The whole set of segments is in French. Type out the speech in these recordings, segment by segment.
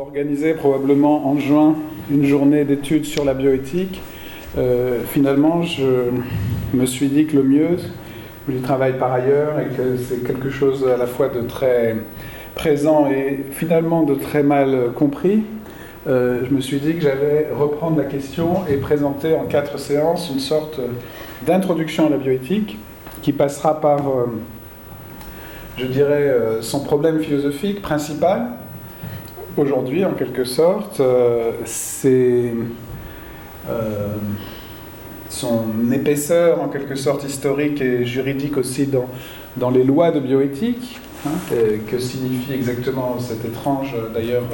organisé probablement en juin une journée d'études sur la bioéthique, euh, finalement, je me suis dit que le mieux, j'y travaille par ailleurs et que c'est quelque chose à la fois de très présent et finalement de très mal compris, euh, je me suis dit que j'allais reprendre la question et présenter en quatre séances une sorte d'introduction à la bioéthique qui passera par, euh, je dirais, son problème philosophique principal. Aujourd'hui, en quelque sorte, c'est son épaisseur, en quelque sorte, historique et juridique aussi dans, dans les lois de bioéthique. Hein, que signifie exactement cette étrange, d'ailleurs,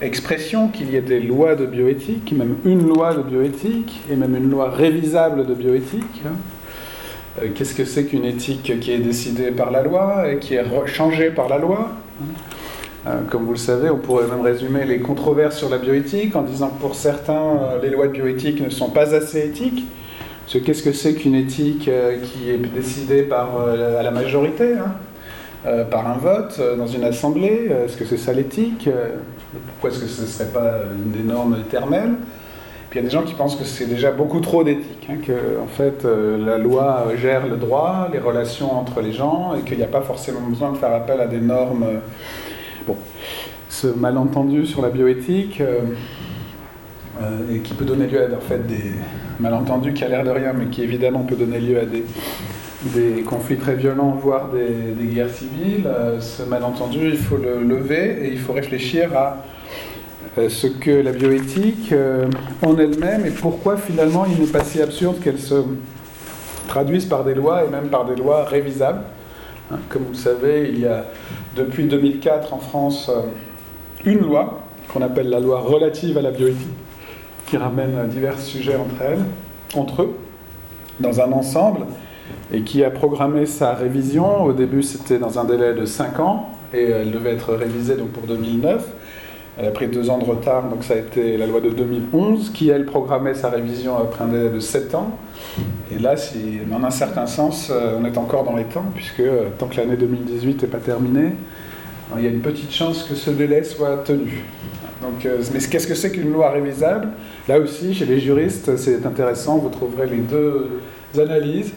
expression qu'il y ait des lois de bioéthique, même une loi de bioéthique, et même une loi révisable de bioéthique. Hein. Euh, qu'est-ce que c'est qu'une éthique qui est décidée par la loi et qui est changée par la loi hein. euh, Comme vous le savez, on pourrait même résumer les controverses sur la bioéthique en disant que pour certains, euh, les lois de bioéthique ne sont pas assez éthiques. Qu'est-ce que c'est qu'une éthique qui est décidée par la majorité hein euh, par un vote euh, dans une assemblée? Euh, Est-ce que c'est ça l'éthique? Pourquoi est-ce que ce ne serait pas une des normes éternelles? Puis il y a des gens qui pensent que c'est déjà beaucoup trop d'éthique, hein, que en fait la loi gère le droit, les relations entre les gens, et qu'il n'y a pas forcément besoin de faire appel à des normes. Bon, ce malentendu sur la bioéthique. et qui peut donner lieu à des malentendus qui a l'air de rien, mais qui évidemment peut donner lieu à des, conflits très violents, voire des, guerres civiles. Euh, ce malentendu, il faut le lever et il faut réfléchir à euh, ce que la bioéthique euh, en elle-même et pourquoi finalement il n'est pas si absurde qu'elle se traduise par des lois et même par des lois révisables. Hein, comme vous le savez, il y a depuis 2004 en France une loi qu'on appelle la loi relative à la bioéthique qui ramène divers sujets entre eux, dans un ensemble et qui a programmé sa révision. Au début, c'était dans un délai de 5 ans, et elle devait être révisée donc, pour 2009. Elle a pris deux ans de retard, donc ça a été la loi de 2011, qui, elle, programmait sa révision après un délai de 7 ans. Et là, si, en un certain sens, euh, on est encore dans les temps, puisque euh, tant que l'année 2018 n'est pas terminée, il y a une petite chance que ce délai soit tenu. Donc, euh, mais qu'est-ce que c'est qu'une loi révisable? Là aussi, chez les juristes, c'est intéressant, vous trouverez les deux analyses,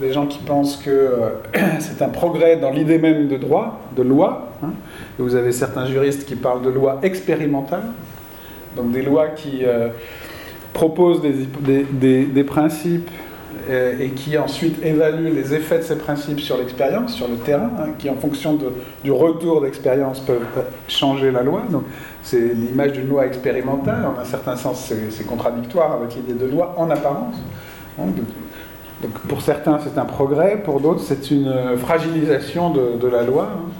des gens qui pensent que c'est un progrès dans l'idée même de droit, de loi. Hein. Vous avez certains juristes qui parlent de loi expérimentale, donc des lois qui euh, proposent des, principes euh, et qui ensuite évaluent les effets de ces principes sur l'expérience, sur le terrain, hein, qui en fonction du retour d'expérience peuvent changer la loi. Donc c'est l'image d'une loi expérimentale, en un certain sens c'est contradictoire avec l'idée de loi en apparence. Hein, donc pour certains, c'est un progrès, pour d'autres, c'est une fragilisation de, la loi. Hein.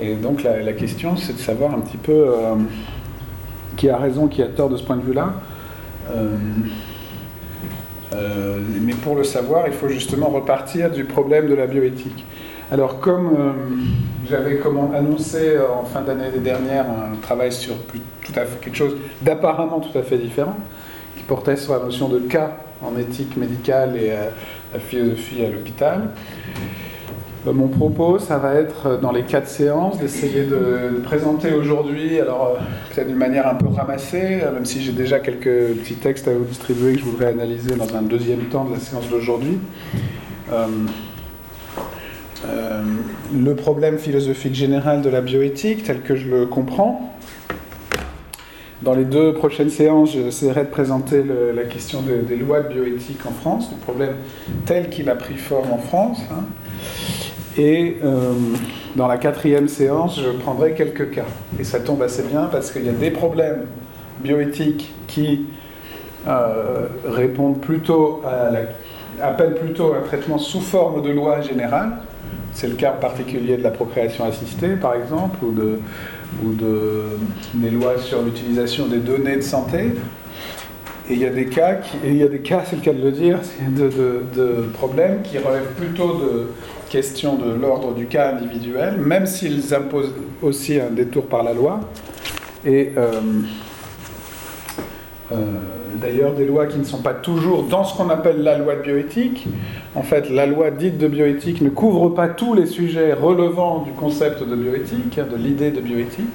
Et donc la, question, c'est de savoir un petit peu euh, qui a raison, qui a tort de ce point de vue-là. Euh, euh, mais pour le savoir, il faut justement repartir du problème de la bioéthique. Alors comme j'avais annoncé en fin d'année dernière un travail sur quelque chose d'apparemment tout à fait différent, qui portait sur la notion de cas en éthique médicale et la philosophie à l'hôpital. Euh, mon propos, ça va être dans les quatre séances d'essayer de, présenter aujourd'hui, alors euh, peut-être d'une manière un peu ramassée, même si j'ai déjà quelques petits textes à vous distribuer que je voudrais analyser dans un deuxième temps de la séance d'aujourd'hui. le problème philosophique général de la bioéthique, tel que je le comprends, dans les deux prochaines séances, j'essaierai de présenter la question des lois de bioéthique en France, le problème tel qu'il a pris forme en France. Hein. Et euh, dans la quatrième séance, je prendrai quelques cas. Et ça tombe assez bien parce qu'il y a des problèmes bioéthiques qui euh, répondent plutôt à la, appellent plutôt un traitement sous forme de loi générale. C'est le cas particulier de la procréation assistée, par exemple, ou de, ou de, des lois sur l'utilisation des données de santé. Et il y a des cas, il y a des cas, c'est le cas de le dire, de, problèmes qui relèvent plutôt de questions de l'ordre du cas individuel, même s'ils imposent aussi un détour par la loi. Et euh, euh, d'ailleurs des lois qui ne sont pas toujours dans ce qu'on appelle la loi de bioéthique. En fait, la loi dite de bioéthique ne couvre pas tous les sujets relevant du concept de bioéthique, de l'idée de bioéthique.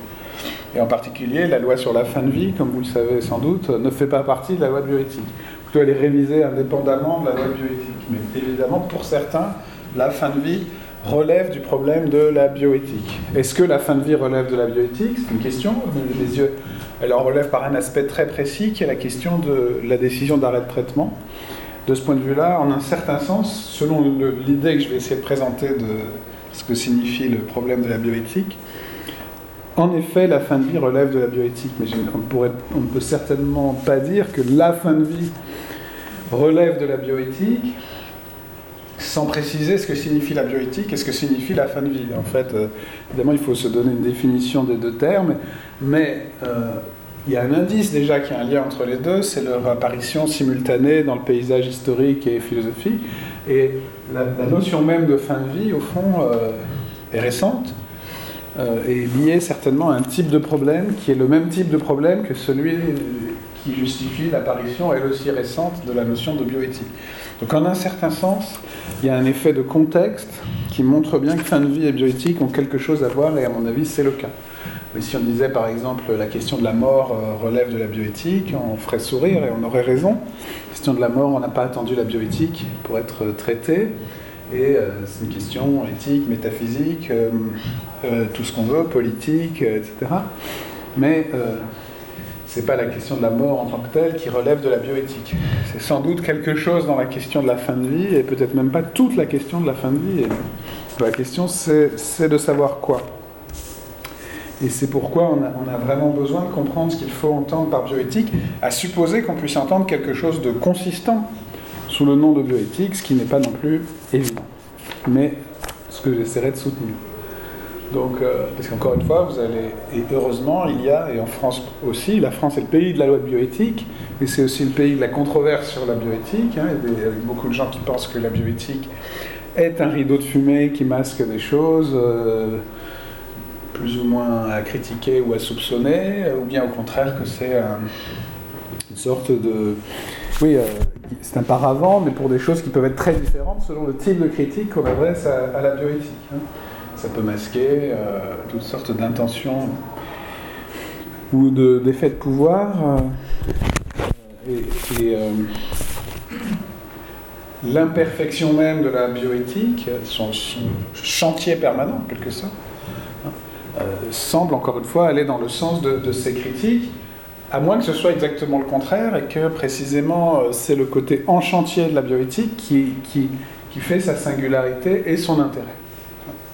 Et en particulier, la loi sur la fin de vie, comme vous le savez sans doute, ne fait pas partie de la loi bioéthique. Plutôt, elle est révisée indépendamment de la loi bioéthique. Mais évidemment, pour certains, la fin de vie relève du problème de la bioéthique. Est-ce que la fin de vie relève de la bioéthique? C'est une question. Elle en relève par un aspect très précis qui est la question de la décision d'arrêt de traitement. De ce point de vue-là, en un certain sens, selon l'idée que je vais essayer de présenter de ce que signifie le problème de la bioéthique, en effet, la fin de vie relève de la bioéthique, mais on, ne peut certainement pas dire que la fin de vie relève de la bioéthique sans préciser ce que signifie la bioéthique et ce que signifie la fin de vie. En fait, euh, évidemment, il faut se donner une définition des deux termes, mais euh, il y a un indice déjà qui a un lien entre les deux, c'est leur apparition simultanée dans le paysage historique et philosophique. Et la, notion même de fin de vie, au fond, euh, est récente et liée certainement à un type de problème qui est le même type de problème que celui qui justifie l'apparition, elle aussi récente, de la notion de bioéthique. Donc en un certain sens, il y a un effet de contexte qui montre bien que fin de vie et bioéthique ont quelque chose à voir, et à mon avis, c'est le cas. Mais si on disait par exemple la question de la mort euh, relève de la bioéthique, on ferait sourire et on aurait raison. La question de la mort, on n'a pas attendu la bioéthique pour être traité. Et euh, c'est une question éthique, métaphysique, euh, tout ce qu'on veut, politique, etc. Mais n'est pas la question de la mort en tant que telle qui relève de la bioéthique. C'est sans doute quelque chose dans la question de la fin de vie, et peut-être même pas toute la question de la fin de vie. la question, c'est de savoir quoi. Et c'est pourquoi on a, vraiment besoin de comprendre ce qu'il faut entendre par bioéthique, à supposer qu'on puisse entendre quelque chose de consistant sous le nom de bioéthique, ce qui n'est pas non plus évident. Mais ce que j'essaierai de soutenir. Donc, euh, parce qu'encore une fois, vous allez, et heureusement, il y a, et en France aussi, la France est le pays de la loi de bioéthique, et c'est aussi le pays de la controverse sur la bioéthique. Il y a beaucoup de gens qui pensent que la bioéthique est un rideau de fumée qui masque des choses euh, plus ou moins à critiquer ou à soupçonner, ou bien au contraire que c'est une sorte de. Oui, euh, c'est un paravent, mais pour des choses qui peuvent être très différentes selon le type de critique qu'on adresse à, la bioéthique. Hein ça peut masquer euh, toutes sortes d'intentions ou d'effets de, pouvoir. Euh, et, euh, l'imperfection même de la bioéthique, son, chantier permanent en quelque sorte, semble encore une fois aller dans le sens de, ces critiques, à moins que ce soit exactement le contraire et que précisément c'est le côté en chantier de la bioéthique qui, qui fait sa singularité et son intérêt.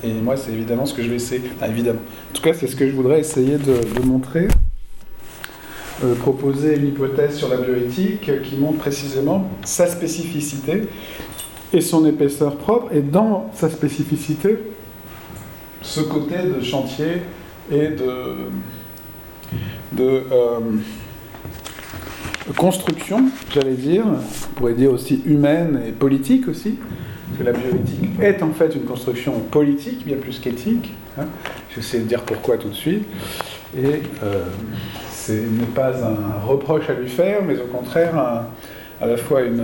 Et moi, c'est évidemment ce que je vais essayer. évidemment. En tout cas, c'est ce que je voudrais essayer de, montrer. Euh, proposer une hypothèse sur la bioéthique qui montre précisément sa spécificité et son épaisseur propre, et dans sa spécificité, ce côté de chantier et de, de euh, construction, j'allais dire, on pourrait dire aussi humaine et politique aussi, que la bioéthique est en fait une construction politique, bien plus qu'éthique. Hein. J'essaie de dire pourquoi tout de suite. Et euh, ce n'est pas un reproche à lui faire, mais au contraire, à la fois une,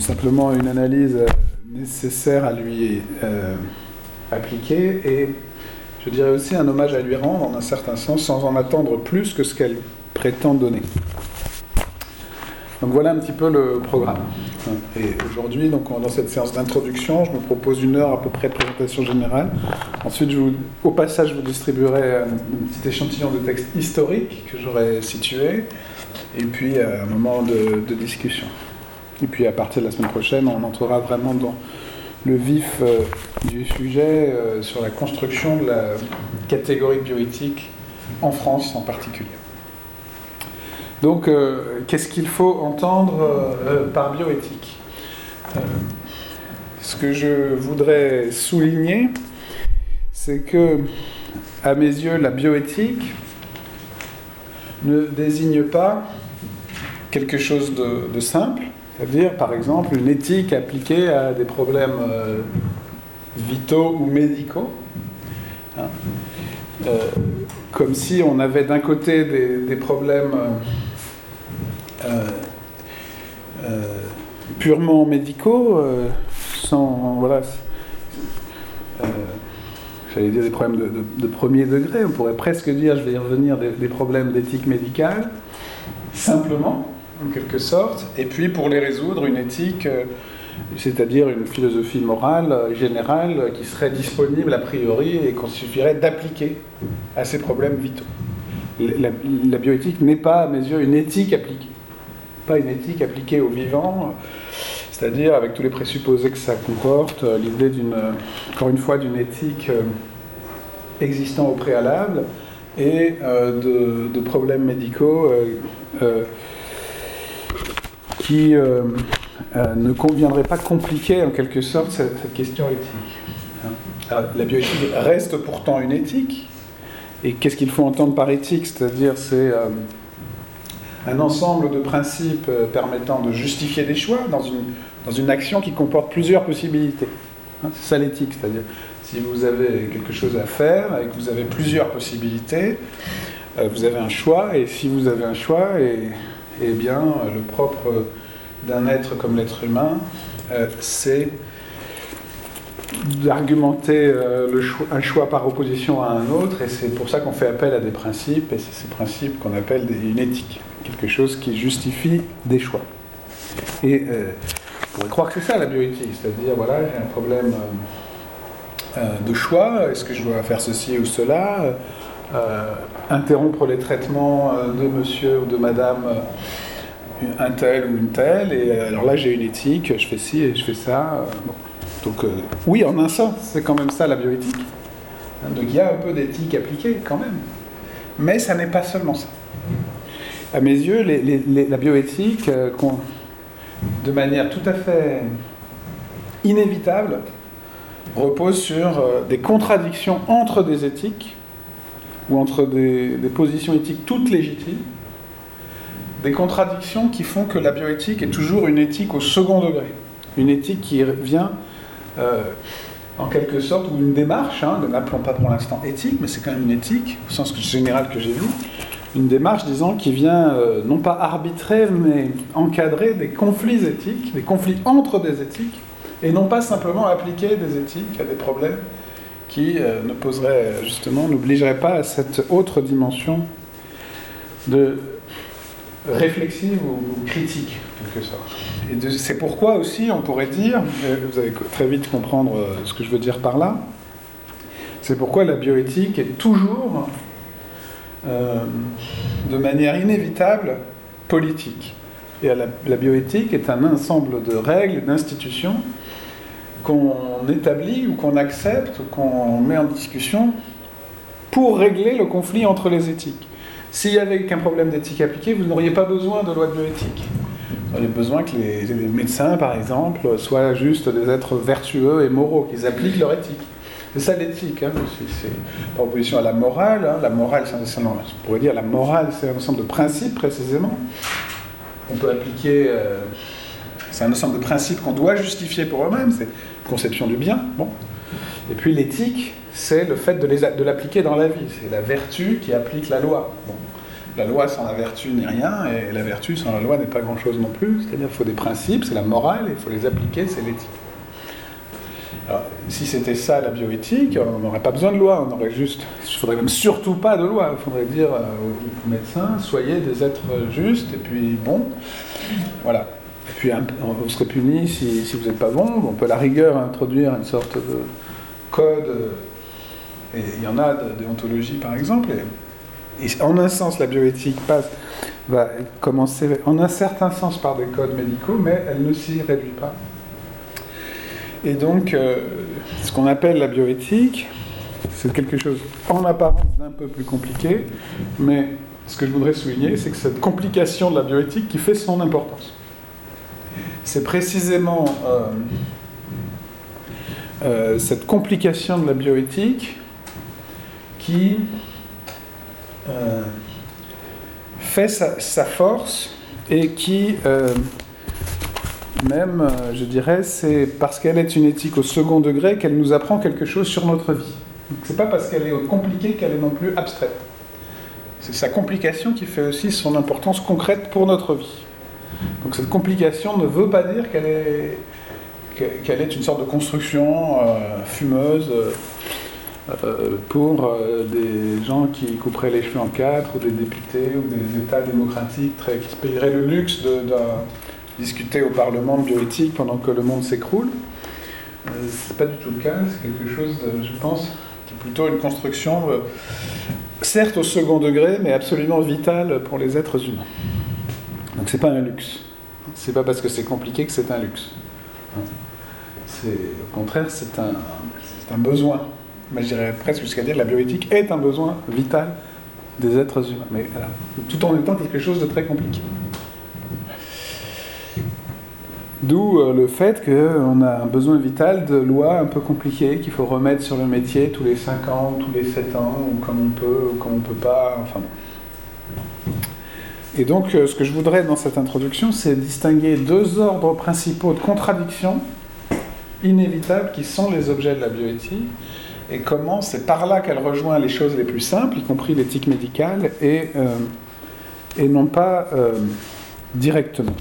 simplement une analyse nécessaire à lui euh, appliquer et je dirais aussi un hommage à lui rendre en un certain sens sans en attendre plus que ce qu'elle prétend donner. Donc voilà un petit peu le programme. Et aujourd'hui, donc dans cette séance d'introduction, je me propose une heure à peu près de présentation générale. Ensuite, au passage, je vous distribuerai un, petit échantillon de texte historique que j'aurai situé, et puis euh, un moment de, discussion. Et puis à partir de la semaine prochaine, on entrera vraiment dans le vif euh, du sujet euh, sur la construction de la catégorie bioéthique en France en particulier. Donc, euh, qu'est-ce qu'il faut entendre par bioéthique Ce que je voudrais souligner, c'est que, à mes yeux, la bioéthique ne désigne pas quelque chose de, simple, c'est-à-dire, par exemple, une éthique appliquée à des problèmes vitaux ou médicaux. Hein. comme si on avait d'un côté des problèmes euh, euh, purement médicaux, euh, sans voilà, j'allais dire des problèmes de, premier degré, on pourrait presque dire, je vais y revenir, des, problèmes d'éthique médicale, simplement, en quelque sorte, et puis pour les résoudre, une éthique, euh, c'est-à-dire une philosophie morale euh, générale qui serait disponible a priori et qu'on suffirait d'appliquer à ces problèmes vitaux. La, bioéthique n'est pas, à mes yeux, une éthique appliquée, pas une éthique appliquée au vivant, c'est-à-dire avec tous les présupposés que ça comporte, euh, l'idée d'une, encore une fois, d'une éthique euh, existant au préalable et euh, de, problèmes médicaux qui ne conviendraient pas compliquer en quelque sorte cette, question éthique. Hein. la bioéthique reste pourtant une éthique. Et qu'est-ce qu'il faut entendre par éthique? C'est-à-dire c'est un ensemble de principes permettant de justifier des choix dans une dans une action qui comporte plusieurs possibilités. Hein, c'est ça l'éthique, c'est-à-dire si vous avez quelque chose à faire et que vous avez plusieurs possibilités, euh, vous avez un choix, et si vous avez un choix, et, eh bien, le propre d'un être comme l'être humain, euh, c'est d'argumenter euh, un choix par opposition à un autre, et c'est pour ça qu'on fait appel à des principes, et c'est ces principes qu'on appelle une éthique, quelque chose qui justifie des choix. Et on pourrait croire que c'est ça la bioéthique, c'est-à-dire, voilà, j'ai un problème euh, euh, de choix, est-ce que je dois faire ceci ou cela, euh, interrompre les traitements de monsieur ou de madame un tel ou une telle, et alors là j'ai une éthique, je fais ci et je fais ça. Donc oui, en un sens, c'est quand même ça la bioéthique. Donc il y a un peu d'éthique appliquée quand même. Mais ça n'est pas seulement ça. À mes yeux, la bioéthique de manière tout à fait inévitable, repose sur euh, des contradictions entre des éthiques, ou entre des, positions éthiques toutes légitimes, des contradictions qui font que la bioéthique est toujours une éthique au second degré, une éthique qui vient euh, en quelque sorte, ou une démarche, hein, ne l'appelons pas pour l'instant éthique, mais c'est quand même une éthique, au sens général que j'ai vu, une démarche, disons, qui vient euh, non pas arbitrer, mais encadrer des conflits éthiques, des conflits entre des éthiques, et non pas simplement appliquer des éthiques à des problèmes qui euh, ne poseraient, justement, n'obligeraient pas à cette autre dimension de réflexive ou, critique, en quelque sorte. C'est pourquoi aussi, on pourrait dire, vous allez très vite comprendre euh, ce que je veux dire par là, c'est pourquoi la bioéthique est toujours euh, de manière inévitable politique. Et la, bioéthique est un ensemble de règles, d'institutions qu'on établit ou qu'on accepte qu'on met en discussion pour régler le conflit entre les éthiques. S'il n'y avait qu'un problème d'éthique appliquée, vous n'auriez pas besoin de loi de bioéthique. Vous auriez besoin que les, médecins, par exemple, soient juste des êtres vertueux et moraux, qu'ils appliquent leur éthique. C'est ça l'éthique, hein, c'est par opposition à la morale. Hein. La morale, c'est un, dire la morale, c'est un ensemble de principes précisément. On peut appliquer, euh, c'est un ensemble de principes qu'on doit justifier pour eux-mêmes, c'est conception du bien. Bon. Et puis l'éthique, c'est le fait de l'appliquer dans la vie, c'est la vertu qui applique la loi. La loi sans la vertu n'est rien, et la vertu sans la loi n'est pas grand-chose non plus. C'est-à-dire qu'il faut des principes, c'est la morale, il faut les appliquer, c'est l'éthique. Alors, si c'était ça la bioéthique, on n'aurait pas besoin de loi, on aurait juste. Il ne faudrait même surtout pas de loi. Il faudrait dire euh, aux médecins soyez des êtres justes, et puis bon, voilà. Et puis on serait puni si, si vous n'êtes pas bon. On peut à la rigueur introduire une sorte de code, et il y en a de par exemple. En un sens, la bioéthique passe, va commencer en un certain sens par des codes médicaux, mais elle ne s'y réduit pas. Et donc, euh, ce qu'on appelle la bioéthique, c'est quelque chose en apparence d'un peu plus compliqué, mais ce que je voudrais souligner, c'est que cette complication de la bioéthique qui fait son importance. C'est précisément euh, euh, cette complication de la bioéthique qui fait sa, force et qui même, euh, je dirais, c'est parce qu'elle est une éthique au second degré qu'elle nous apprend quelque chose sur notre vie. C'est pas parce qu'elle est compliquée qu'elle est non plus abstraite. C'est sa complication qui fait aussi son importance concrète pour notre vie. Donc cette complication ne veut pas dire qu'elle est, qu'elle est une sorte de construction euh, fumeuse euh, pour euh, des gens qui couperaient les cheveux en quatre, ou des députés, ou des États démocratiques qui se payeraient le luxe de, discuter au Parlement de bioéthique pendant que le monde s'écroule. Euh, Ce n'est pas du tout le cas, c'est quelque chose, je pense, qui est plutôt une construction, certes au second degré, mais absolument vitale pour les êtres humains. Donc c'est pas un luxe. C'est pas parce que c'est compliqué que c'est un luxe. C'est, au contraire, c'est un besoin mais je dirais presque jusqu'à dire que la bioéthique est un besoin vital des êtres humains, mais tout en étant quelque chose de très compliqué. D'où euh, le fait qu'on a un besoin vital de lois un peu compliquées qu'il faut remettre sur le métier tous les 5 ans, tous les 7 ans, ou comme on peut, ou comme on ne peut pas, enfin Et donc, euh, ce que je voudrais dans cette introduction, c'est distinguer deux ordres principaux de contradiction inévitables qui sont les objets de la bioéthique et comment c'est par là qu'elle rejoint les choses les plus simples, y compris l'éthique médicale, et, euh, et non pas euh, directement.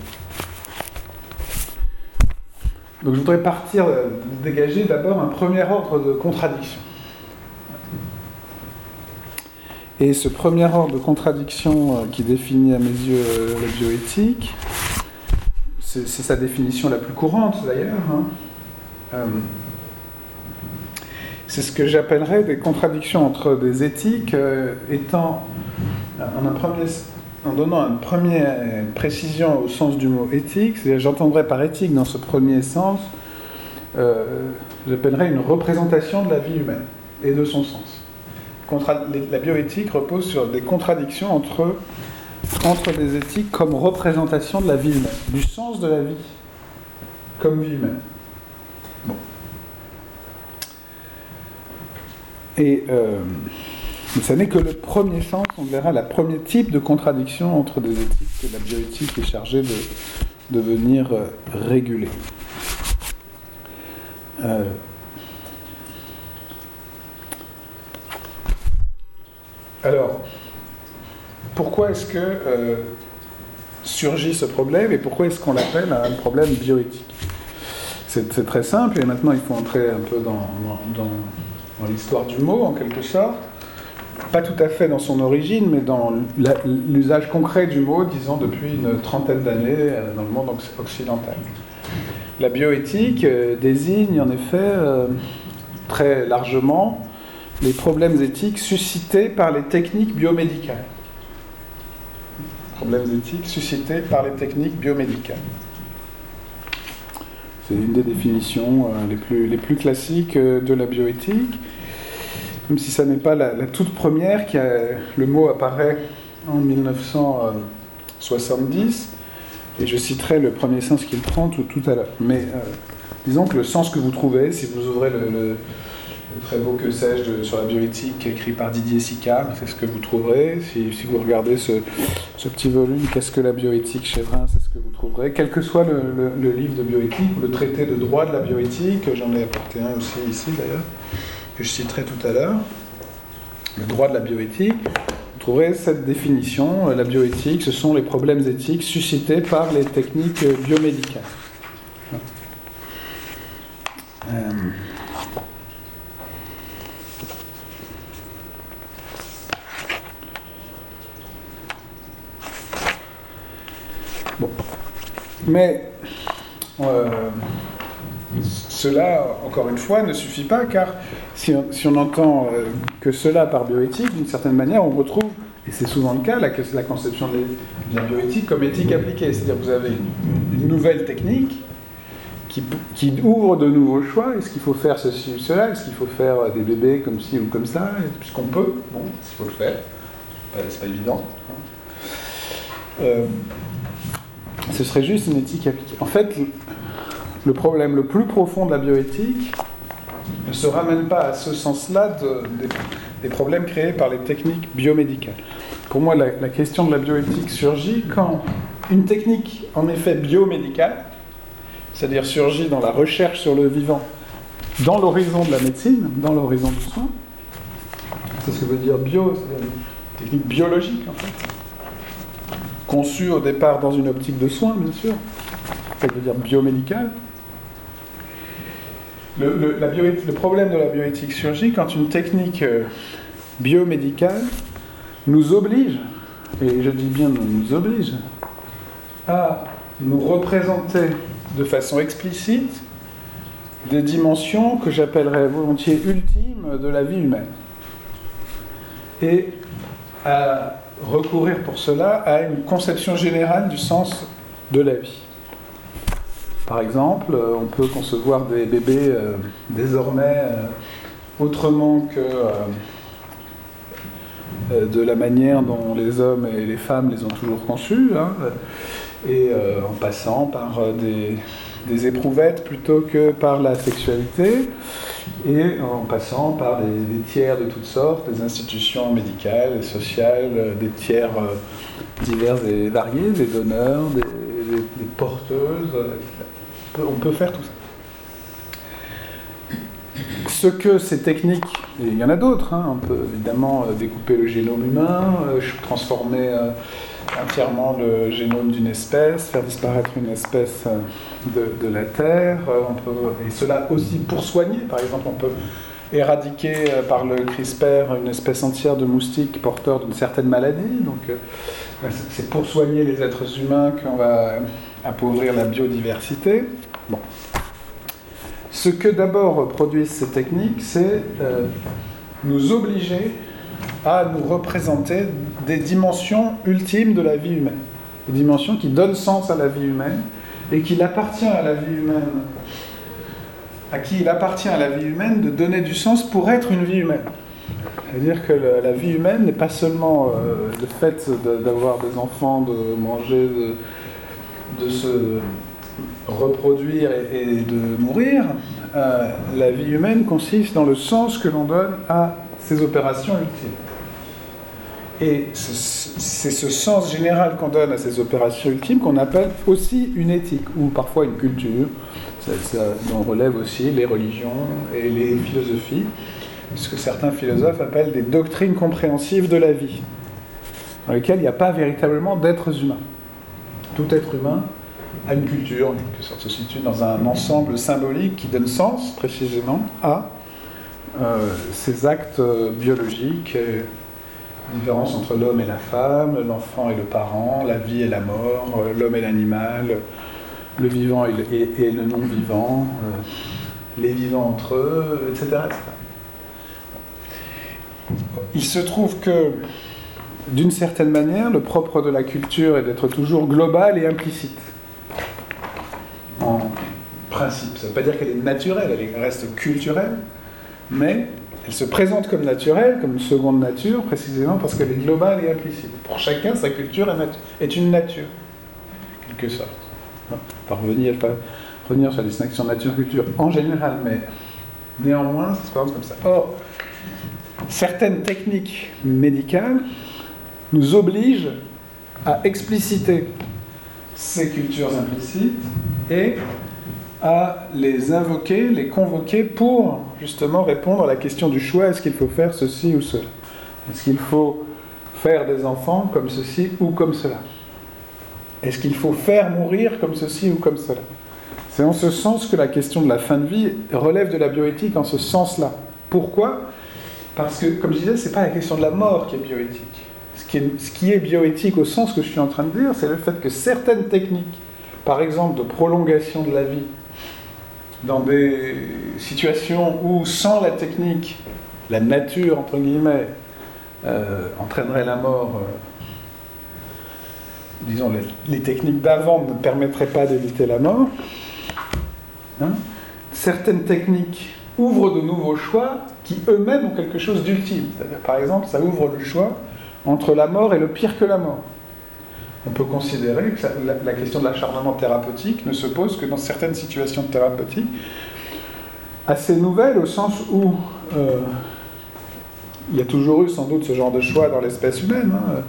Donc je voudrais partir, euh, dégager d'abord un premier ordre de contradiction. Et ce premier ordre de contradiction qui définit à mes yeux la bioéthique, c'est sa définition la plus courante d'ailleurs. Hein. C'est ce que j'appellerais des contradictions entre des éthiques euh, étant, en, donnant une première précision au sens du mot éthique, j'entendrais par éthique dans ce premier sens, euh, j'appellerais une représentation de la vie humaine et de son sens. la bioéthique repose sur des contradictions entre, entre des éthiques comme représentation de la vie humaine, du sens de la vie comme vie humaine. Et euh, ça n'est que le premier sens, on verra, le premier type de contradiction entre des éthiques que la bioéthique est chargée de, venir euh, réguler. Euh, alors, pourquoi est-ce que surgit ce problème et pourquoi est-ce qu'on l'appelle un problème bioéthique? C'est, très simple et maintenant il faut entrer un peu dans dans l'histoire du mot en quelque sorte, pas tout à fait dans son origine, mais dans l'usage concret du mot, disons depuis une trentaine d'années euh, dans le monde occidental. La bioéthique euh, désigne en effet euh, très largement les problèmes éthiques suscités par les techniques biomédicales. Problèmes éthiques suscités par les techniques biomédicales. C'est une des définitions euh, les, plus, les plus classiques euh, de la bioéthique, même si ça n'est pas la, toute première, qui a, le mot apparaît en 1970, et je citerai le premier sens qu'il prend tout, à l'heure. Mais euh, disons que le sens que vous trouvez, si vous ouvrez le très beau que sais-je sur la bioéthique écrit par Didier Sicard, c'est ce que vous trouverez. Si, vous regardez ce, petit volume, Qu'est-ce que la bioéthique chez Vrin, c'est ce que vous trouverez. Quel que soit le, livre de bioéthique ou le traité de droit de la bioéthique, j'en ai apporté un aussi ici d'ailleurs, que je citerai tout à l'heure, le droit de la bioéthique, vous trouverez cette définition. La bioéthique, ce sont les problèmes éthiques suscités par les techniques biomédicales. Euh, Mais euh, cela, encore une fois, ne suffit pas, car si on, entend euh, que cela par bioéthique, d'une certaine manière, on retrouve, et c'est souvent le cas, la, conception de la bioéthique comme éthique appliquée. C'est-à-dire que vous avez une, nouvelle technique qui, ouvre de nouveaux choix. Est-ce qu'il faut faire ceci ou cela? Est-ce qu'il faut faire des bébés comme ci ou comme ça? Puisqu'on peut, bon, s'il faut le faire, c'est pas, évident. Hein. Euh, ce serait juste une éthique appliquée. En fait, le problème le plus profond de la bioéthique ne se ramène pas à ce sens-là des, problèmes créés par les techniques biomédicales. Pour moi, la, la, question de la bioéthique surgit quand une technique, en effet biomédicale, c'est-à-dire surgit dans la recherche sur le vivant, dans l'horizon de la médecine, dans l'horizon du soin, c'est ce que veut dire bio, c'est-à-dire une technique biologique en fait, conçu au départ dans une optique de soins, bien sûr, ça veut dire biomédicale. le, le, problème de la bioéthique surgit quand une technique euh, biomédicale nous oblige, et je dis bien nous oblige, à nous représenter de façon explicite des dimensions que j'appellerais volontiers ultimes de la vie humaine. Et à recourir pour cela à une conception générale du sens de la vie. Par exemple, euh, on peut concevoir des bébés euh, désormais euh, autrement que de la manière dont les hommes et les femmes les ont toujours conçus, hein, et en passant par des, des, éprouvettes plutôt que par la sexualité, et en passant par des, tiers de toutes sortes, des institutions médicales, sociales, des tiers divers et variés, des donneurs, des, porteuses, on peut faire tout ça. Ce que ces techniques, et il y en a d'autres, hein, on peut évidemment euh, découper le génome humain, euh, transformer euh, entièrement le génome d'une espèce, faire disparaître une espèce de, la Terre, peut, et cela aussi pour soigner, par exemple, on peut éradiquer par le CRISPR une espèce entière de moustiques porteurs d'une certaine maladie, donc c'est pour soigner les êtres humains qu'on va appauvrir la biodiversité. Bon. Ce que d'abord produisent ces techniques, c'est euh, nous obliger à nous représenter des dimensions ultimes de la vie humaine, des dimensions qui donnent sens à la vie humaine et qu'il appartient à la vie humaine, à qui il appartient à la vie humaine de donner du sens pour être une vie humaine. C'est-à-dire que la vie humaine n'est pas seulement euh, le fait d'avoir des enfants, de manger, de, se reproduire et, de mourir, euh, la vie humaine consiste dans le sens que l'on donne à ces opérations ultimes. Et c'est ce sens général qu'on donne à ces opérations ultimes qu'on appelle aussi une éthique, ou parfois une culture, dont relèvent aussi les religions et les philosophies, ce que certains philosophes appellent des doctrines compréhensives de la vie, dans lesquelles il n'y a pas véritablement d'êtres humains. Tout être humain à une culture, en quelque sorte, se situe dans un ensemble symbolique qui donne sens précisément à euh, ces actes euh, biologiques, euh, différence entre l'homme et la femme, l'enfant et le parent, la vie et la mort, l'homme et l'animal, le vivant et le, non-vivant, les vivants entre eux, etc., etc. Il se trouve que, d'une certaine manière, le propre de la culture est d'être toujours global et implicite en principe. Ça ne veut pas dire qu'elle est naturelle, elle reste culturelle, mais elle se présente comme naturelle, comme seconde nature, précisément parce qu'elle est globale et implicite. Pour chacun, sa culture est une nature, en quelque sorte. Pas revenir, revenir sur la distinction nature-culture en général, mais néanmoins, ça se présente comme ça. Or, certaines techniques médicales nous obligent à expliciter ces cultures implicites et à les invoquer, les convoquer pour justement répondre à la question du choix, est-ce qu'il faut faire ceci ou cela? Est-ce qu'il faut faire des enfants comme ceci ou comme cela? Est-ce qu'il faut faire mourir comme ceci ou comme cela? C'est en ce sens que la question de la fin de vie relève de la bioéthique en ce sens-là. Pourquoi? Parce que, comme je disais, ce n'est pas la question de la mort qui est bioéthique. Ce qui est, ce qui est bioéthique au sens que je suis en train de dire, c'est le fait que certaines techniques par exemple, de prolongation de la vie dans des situations où, sans la technique, la nature, entre guillemets, euh, entraînerait la mort, euh, disons, les, techniques d'avant ne permettraient pas d'éviter la mort. Hein. Certaines techniques ouvrent de nouveaux choix qui eux-mêmes ont quelque chose d'ultime. Par exemple, ça ouvre le choix entre la mort et le pire que la mort on peut considérer que la, question de l'acharnement thérapeutique ne se pose que dans certaines situations thérapeutiques assez nouvelles au sens où euh, il y a toujours eu sans doute ce genre de choix dans l'espèce humaine. Hein.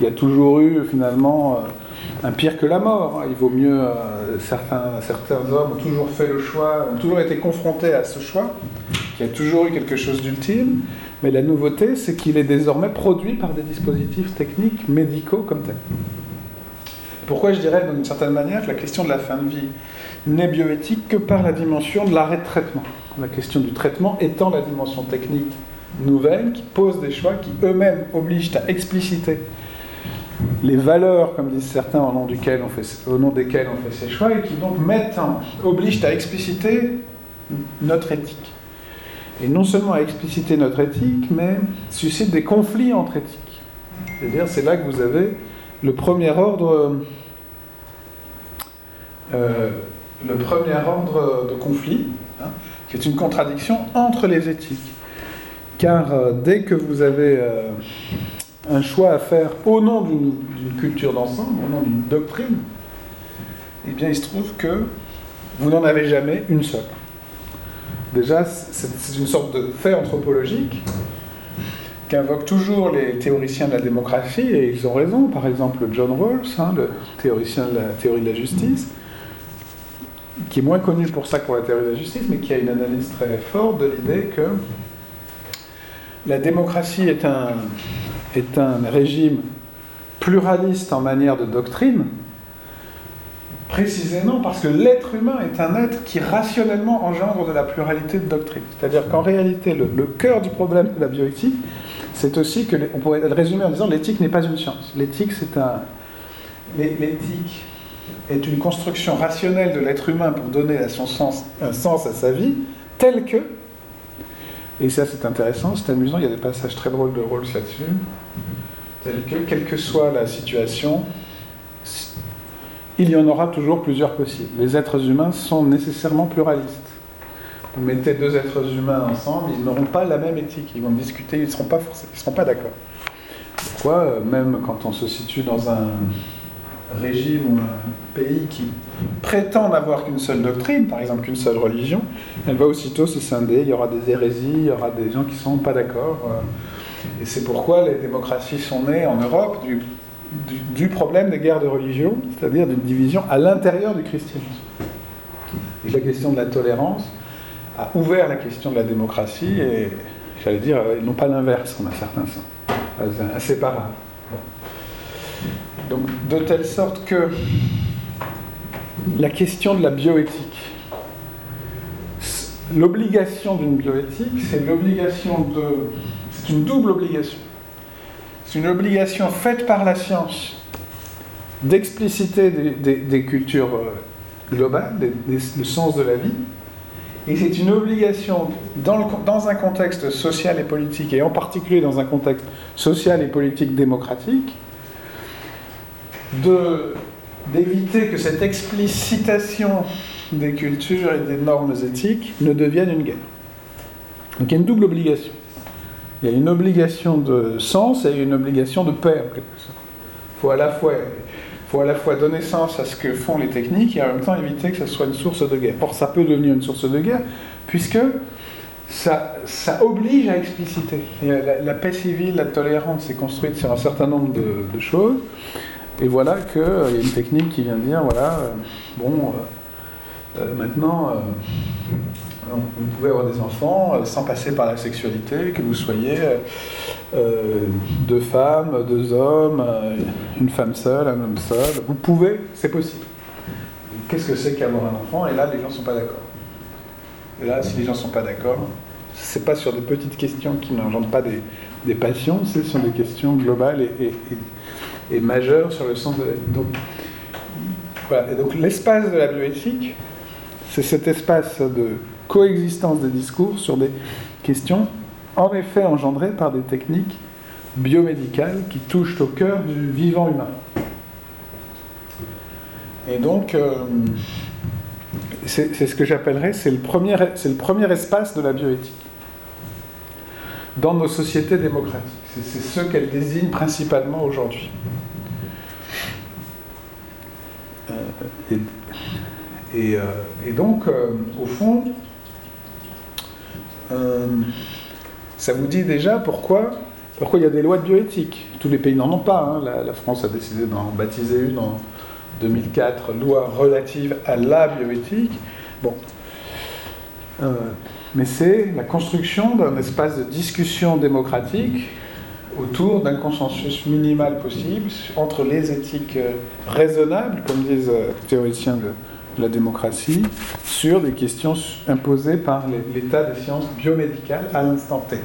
Il y a toujours eu finalement euh, un pire que la mort. Hein. Il vaut mieux, euh, certains, certains hommes ont toujours fait le choix, ont toujours été confrontés à ce choix, qu'il y a toujours eu quelque chose d'ultime, mais la nouveauté c'est qu'il est désormais produit par des dispositifs techniques médicaux comme tels. Pourquoi je dirais d'une certaine manière que la question de la fin de vie n'est bioéthique que par la dimension de l'arrêt de traitement la question du traitement étant la dimension technique nouvelle qui pose des choix qui eux-mêmes obligent à expliciter les valeurs, comme disent certains, au nom, duquel on fait, desquelles on fait ces choix, et qui donc mettent en, obligent à expliciter notre éthique. Et non seulement à expliciter notre éthique, mais suscitent des conflits entre éthiques. C'est-à-dire, c'est là que vous avez le premier ordre, euh, le premier ordre de conflit, hein, qui est une contradiction entre les éthiques. Car euh, dès que vous avez euh, un choix à faire au nom d'une culture d'ensemble, au nom d'une doctrine, eh bien il se trouve que vous n'en avez jamais une seule. Déjà, c'est une sorte de fait anthropologique qu'invoquent toujours les théoriciens de la démocratie, et ils ont raison. Par exemple, John Rawls, hein, le théoricien de la théorie de la justice, qui est moins connu pour ça que pour la théorie de la justice, mais qui a une analyse très forte de l'idée que la démocratie est un, est un régime pluraliste en manière de doctrine, précisément parce que l'être humain est un être qui rationnellement engendre de la pluralité de doctrines. C'est-à-dire qu'en réalité, le, cœur du problème de la bioéthique, c'est aussi que, on pourrait le résumer en disant, l'éthique n'est pas une science. L'éthique, c'est un... L'éthique est une construction rationnelle de l'être humain pour donner un sens à sa vie, tel que et ça, c'est intéressant, c'est amusant, il y a des passages très drôles de Rawls là-dessus. Tel que, quelle que soit la situation, il y en aura toujours plusieurs possibles. Les êtres humains sont nécessairement pluralistes. Vous mettez deux êtres humains ensemble, ils n'auront pas la même éthique, ils vont discuter, ils ne seront pas, seront pas d'accord. Pourquoi, euh, même quand on se situe dans un régime ou un pays qui prétend n'avoir qu'une seule doctrine, par exemple qu'une seule religion, elle va aussitôt se scinder, il y aura des hérésies, il y aura des gens qui ne sont pas d'accord. Euh. Et c'est pourquoi les démocraties sont nées en Europe du, du, problème des guerres de religion, c'est-à-dire d'une division à l'intérieur du christianisme. Et la question de la tolérance a ouvert la question de la démocratie et, j'allais dire, ils n'ont pas l'inverse en un certain sens, inséparable. Donc, de telle sorte que la question de la bioéthique, l'obligation d'une bioéthique, c'est l'obligation de. C'est une double obligation. C'est une obligation faite par la science d'expliciter des, cultures euh, globales, le sens de la vie, et c'est une obligation dans, un contexte social et politique, et en particulier dans un contexte social et politique démocratique, d'éviter que cette explicitation des cultures et des normes éthiques ne devienne une guerre. Donc il y a une double obligation. Il y a une obligation de sens et une obligation de paix, en quelque sorte. Il faut à la fois, faut à la fois donner sens à ce que font les techniques et en même temps éviter que ça soit une source de guerre. Or, ça peut devenir une source de guerre, puisque ça, ça oblige à expliciter. La, paix civile, la tolérance est construite sur un certain nombre de, de choses. Et voilà qu'il euh, y a une technique qui vient dire, voilà, euh, bon, euh, maintenant, vous pouvez avoir des enfants sans passer par la sexualité, que vous soyez deux femmes, deux hommes, une femme seule, un homme seul. Vous pouvez, c'est possible. Qu'est-ce que c'est qu'avoir un enfant? Et là, les gens ne sont pas d'accord. Et là, si les gens ne sont pas d'accord, c'est pas sur des petites questions qui n'engendrent pas des, passions, c'est sur des questions globales et est majeur sur le sens de la vie. Donc, voilà. Et donc l'espace de la bioéthique, c'est cet espace de coexistence des discours sur des questions en effet engendrées par des techniques biomédicales qui touchent au cœur du vivant humain. Et donc, euh, c'est ce que j'appellerais, c'est le, premier, le premier espace de la bioéthique dans nos sociétés démocratiques. C'est ce qu'elle désigne principalement aujourd'hui. Euh, euh, et, donc, au fond, ça vous dit déjà pourquoi, pourquoi il y a des lois de bioéthique? Tous les pays n'en ont pas. Hein. La, France a décidé d'en baptiser une en 2004, loi relative à la bioéthique. Bon. mais c'est la construction d'un espace de discussion démocratique autour d'un consensus minimal possible entre les éthiques euh, raisonnables, comme disent les euh, théoriciens de la démocratie sur des questions imposées par l'état des sciences biomédicales à l'instant T.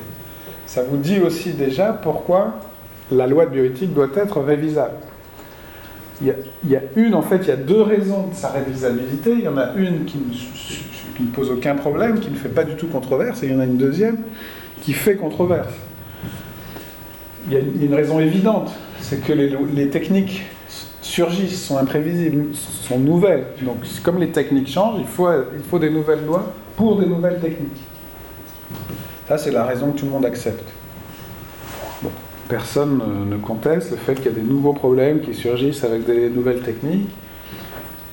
Ça vous dit aussi déjà pourquoi la loi de bioéthique doit être révisable. Il y, a, une, en fait, il y a deux raisons de sa révisabilité. Il y en a une qui ne, pose aucun problème, qui ne fait pas du tout controverse, et il y en a une deuxième qui fait controverse. Il y a une, raison évidente, c'est que les, techniques surgissent, sont imprévisibles, sont nouvelles. Donc, comme les techniques changent, il faut, il faut des nouvelles lois pour des nouvelles techniques. Ça, c'est la raison que tout le monde accepte personne ne conteste le fait qu'il y a des nouveaux problèmes qui surgissent avec des nouvelles techniques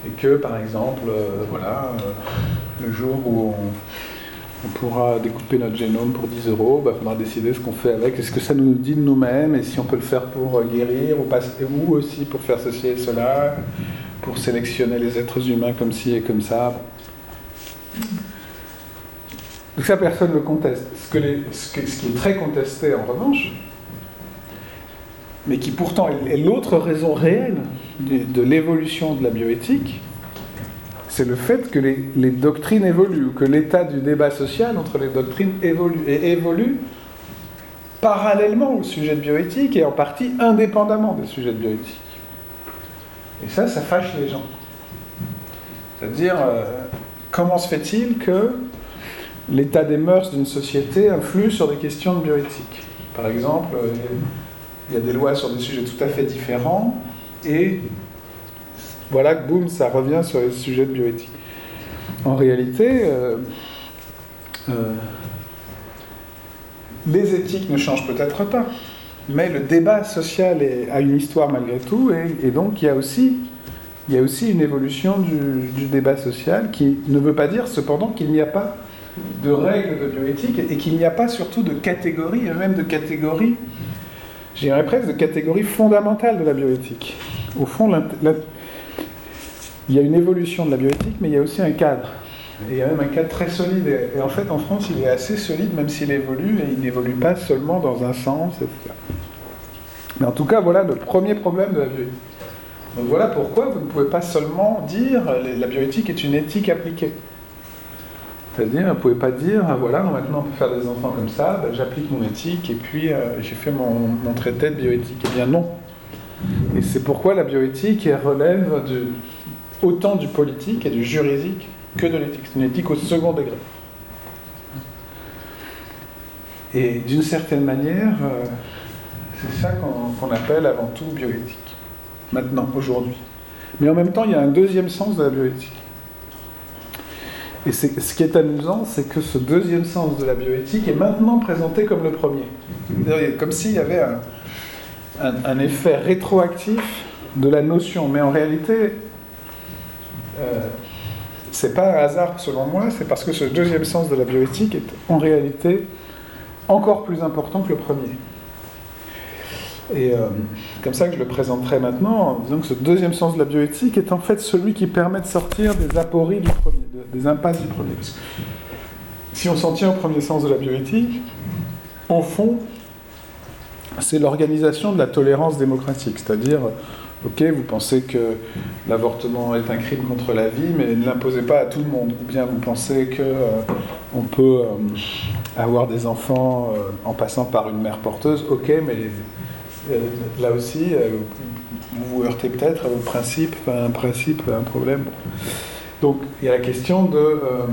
et que, par exemple, euh, voilà, euh, le jour où on, pourra découper notre génome pour 10 euros, il bah, faudra décider ce qu'on fait avec. Est-ce que ça nous dit de nous-mêmes et si on peut le faire pour euh, guérir ou, aussi pour faire ceci et cela, pour sélectionner les êtres humains comme ci et comme ça? Donc ça, personne ne le conteste. Ce qui est très contesté, en revanche, mais qui pourtant est l'autre raison réelle de, l'évolution de la bioéthique, c'est le fait que les, doctrines évoluent, que l'état du débat social entre les doctrines évolue, et évolue parallèlement au sujet de bioéthique et en partie indépendamment des sujets de bioéthique. Et ça, ça fâche les gens. C'est-à-dire, euh, comment se fait-il que l'état des mœurs d'une société influe sur des questions de bioéthique? Par exemple, euh, il y a des lois sur des sujets tout à fait différents, et voilà que boum, ça revient sur les sujets de bioéthique. En réalité, euh, euh, les éthiques ne changent peut-être pas, mais le débat social a une histoire malgré tout, et, donc il y, a aussi, une évolution du, débat social qui ne veut pas dire cependant qu'il n'y a pas de règles de bioéthique et qu'il n'y a pas surtout de catégories, et même de catégories j'irais presque de catégorie fondamentale de la bioéthique. Au fond, il y a une évolution de la bioéthique, mais il y a aussi un cadre. Et il y a même un cadre très solide. Et, en fait, en France, il est assez solide, même s'il évolue, et il n'évolue pas seulement dans un sens, etc. Mais en tout cas, voilà le premier problème de la bioéthique. Donc voilà pourquoi vous ne pouvez pas seulement dire la bioéthique est une éthique appliquée. C'est-à-dire, vous ne pouvez pas dire, ah, voilà, maintenant on peut faire des enfants comme ça, ben, j'applique mon éthique et puis euh, j'ai fait mon, traité de bioéthique. Eh bien non. Et c'est pourquoi la bioéthique relève de, autant du politique et du juridique que de l'éthique. C'est une éthique au second degré. Et d'une certaine manière, euh, c'est ça qu'on appelle avant tout bioéthique. Maintenant, aujourd'hui. Mais en même temps, il y a un deuxième sens de la bioéthique. Et ce qui est amusant, c'est que ce deuxième sens de la bioéthique est maintenant présenté comme le premier. Comme s'il y avait un, effet rétroactif de la notion. Mais en réalité, c'est pas un hasard selon moi, c'est parce que ce deuxième sens de la bioéthique est en réalité encore plus important que le premier. Et euh, comme ça que je le présenterai maintenant, en disant que ce deuxième sens de la bioéthique est en fait celui qui permet de sortir des apories du premier, des impasses du premier. si on s'en tient au premier sens de la bioéthique, en fond, c'est l'organisation de la tolérance démocratique, c'est-à-dire, ok, vous pensez que l'avortement est un crime contre la vie, mais ne l'imposez pas à tout le monde, ou bien vous pensez que euh, on peut euh, avoir des enfants en passant par une mère porteuse, ok, mais euh, là aussi, euh, vous vous heurtez peut-être au principe, un principe, un problème. Donc il y a la question euh,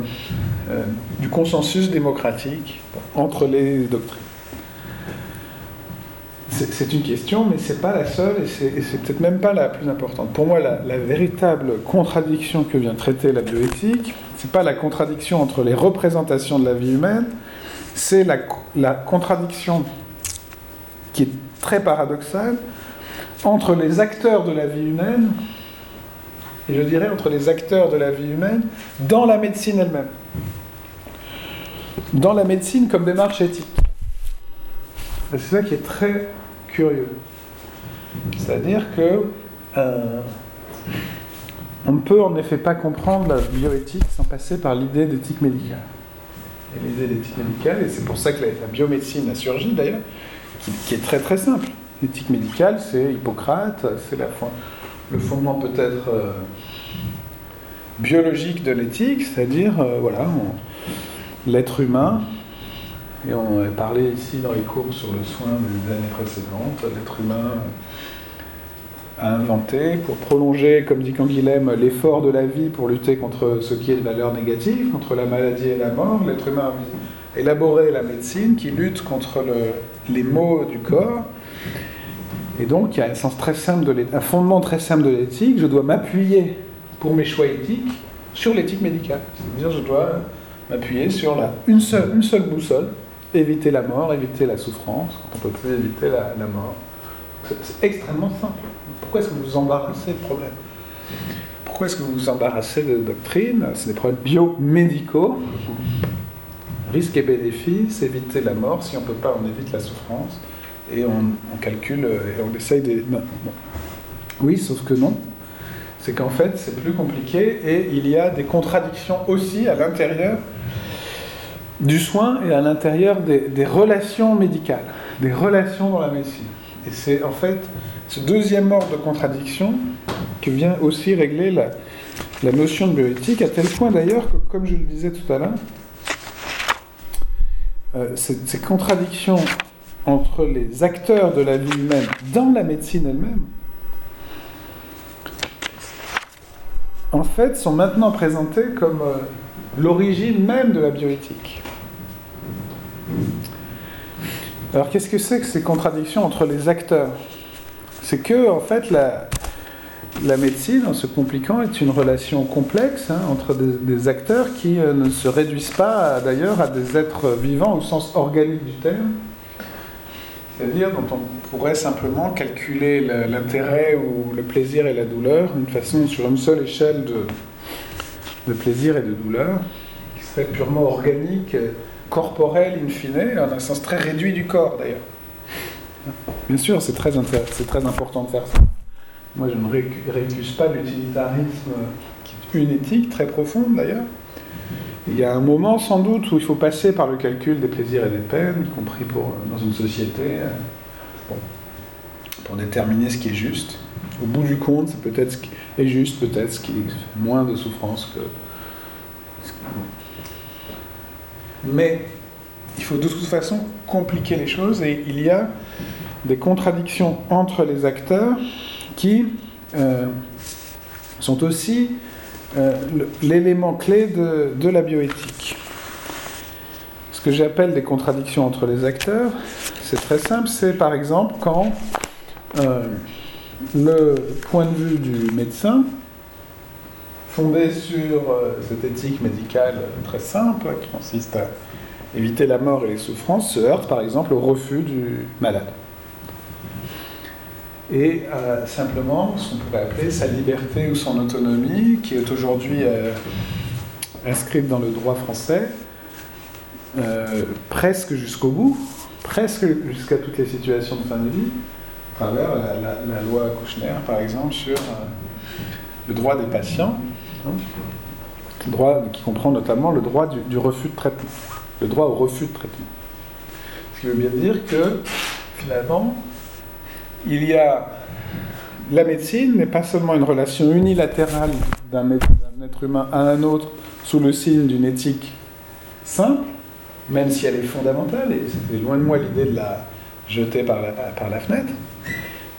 du consensus démocratique entre les doctrines. C'est une question, mais ce n'est pas la seule et c'est peut-être même pas la plus importante. Pour moi, la, véritable contradiction que vient traiter la bioéthique, ce n'est pas la contradiction entre les représentations de la vie humaine, c'est la, la contradiction qui est très paradoxal entre les acteurs de la vie humaine, et je dirais entre les acteurs de la vie humaine, dans la médecine elle-même. Dans la médecine comme démarche éthique. C'est ça qui est très curieux. C'est-à-dire que euh, on ne peut en effet pas comprendre la bioéthique sans passer par l'idée d'éthique médicale. Et l'idée d'éthique médicale, et c'est pour ça que la biomédecine a surgi d'ailleurs, qui, est très très simple. L'éthique médicale, c'est Hippocrate, c'est le fondement peut-être euh, biologique de l'éthique, c'est-à-dire, euh, voilà, l'être humain, et on a parlé ici dans les cours sur le soin des années précédentes, l'être humain a inventé pour prolonger, comme dit Canguilhem, l'effort de la vie pour lutter contre ce qui est de valeur négative, contre la maladie et la mort. L'être humain a élaboré la médecine qui lutte contre les maux du corps. Et donc, il y a un, sens très simple de un fondement très simple de l'éthique. Je dois m'appuyer pour mes choix éthiques sur l'éthique médicale. C'est-à-dire, je dois m'appuyer sur la, une, seule, une seule boussole, éviter la mort, éviter la souffrance, on peut plus éviter la, mort. C'est extrêmement simple. Pourquoi est-ce que vous vous embarrassez de problèmes? Pourquoi est-ce que vous vous embarrassez de doctrines? C'est des problèmes biomédicaux. Risque et bénéfice, éviter la mort. Si on ne peut pas, on évite la souffrance. Et on, calcule et on essaye de. Oui, sauf que non. C'est qu'en fait, c'est plus compliqué et il y a des contradictions aussi à l'intérieur du soin et à l'intérieur des, relations médicales, des relations dans la médecine. Et c'est en fait ce deuxième ordre de contradiction que vient aussi régler la, notion de bioéthique, à tel point d'ailleurs que, comme je le disais tout à l'heure, euh, ces, contradictions entre les acteurs de la vie humaine dans la médecine elle-même, en fait, sont maintenant présentées comme euh, l'origine même de la bioéthique. Alors qu'est-ce que c'est que ces contradictions entre les acteurs? C'est que, en fait, la, médecine, en se compliquant, est une relation complexe hein, entre des, acteurs qui euh, ne se réduisent pas, d'ailleurs, à des êtres vivants au sens organique du terme. C'est-à-dire dont on pourrait simplement calculer l'intérêt ou le plaisir et la douleur d'une façon sur une seule échelle de, de plaisir et de douleur, qui serait purement organique corporel in fine, en un sens très réduit du corps d'ailleurs. Bien sûr, c'est très, très important de faire ça. Moi, je ne récuse pas l'utilitarisme, qui est une éthique très profonde d'ailleurs. Il y a un moment sans doute où il faut passer par le calcul des plaisirs et des peines, y compris pour, dans une société, euh, pour déterminer ce qui est juste. Au bout du compte, c'est peut-être ce qui est juste, peut-être ce qui est moins de souffrance que, mais il faut de toute façon compliquer les choses et il y a des contradictions entre les acteurs qui euh, sont aussi euh, l'élément clé de, la bioéthique. Ce que j'appelle des contradictions entre les acteurs, c'est très simple, c'est par exemple quand euh, le point de vue du médecin fondé sur euh, cette éthique médicale très simple, qui consiste à éviter la mort et les souffrances, se heurte par exemple au refus du malade. Et euh, simplement ce qu'on pourrait appeler sa liberté ou son autonomie, qui est aujourd'hui euh, inscrite dans le droit français, presque jusqu'au bout, presque jusqu'à toutes les situations de fin de vie, à travers la, loi Kouchner, par exemple, sur le droit des patients, droit qui comprend notamment le droit du, refus de traitement, le droit au refus de traitement. Ce qui veut bien dire que finalement, il y a la médecine n'est pas seulement une relation unilatérale d'un être humain à un autre sous le signe d'une éthique simple, même si elle est fondamentale, et c'est loin de moi l'idée de la jeter par la fenêtre,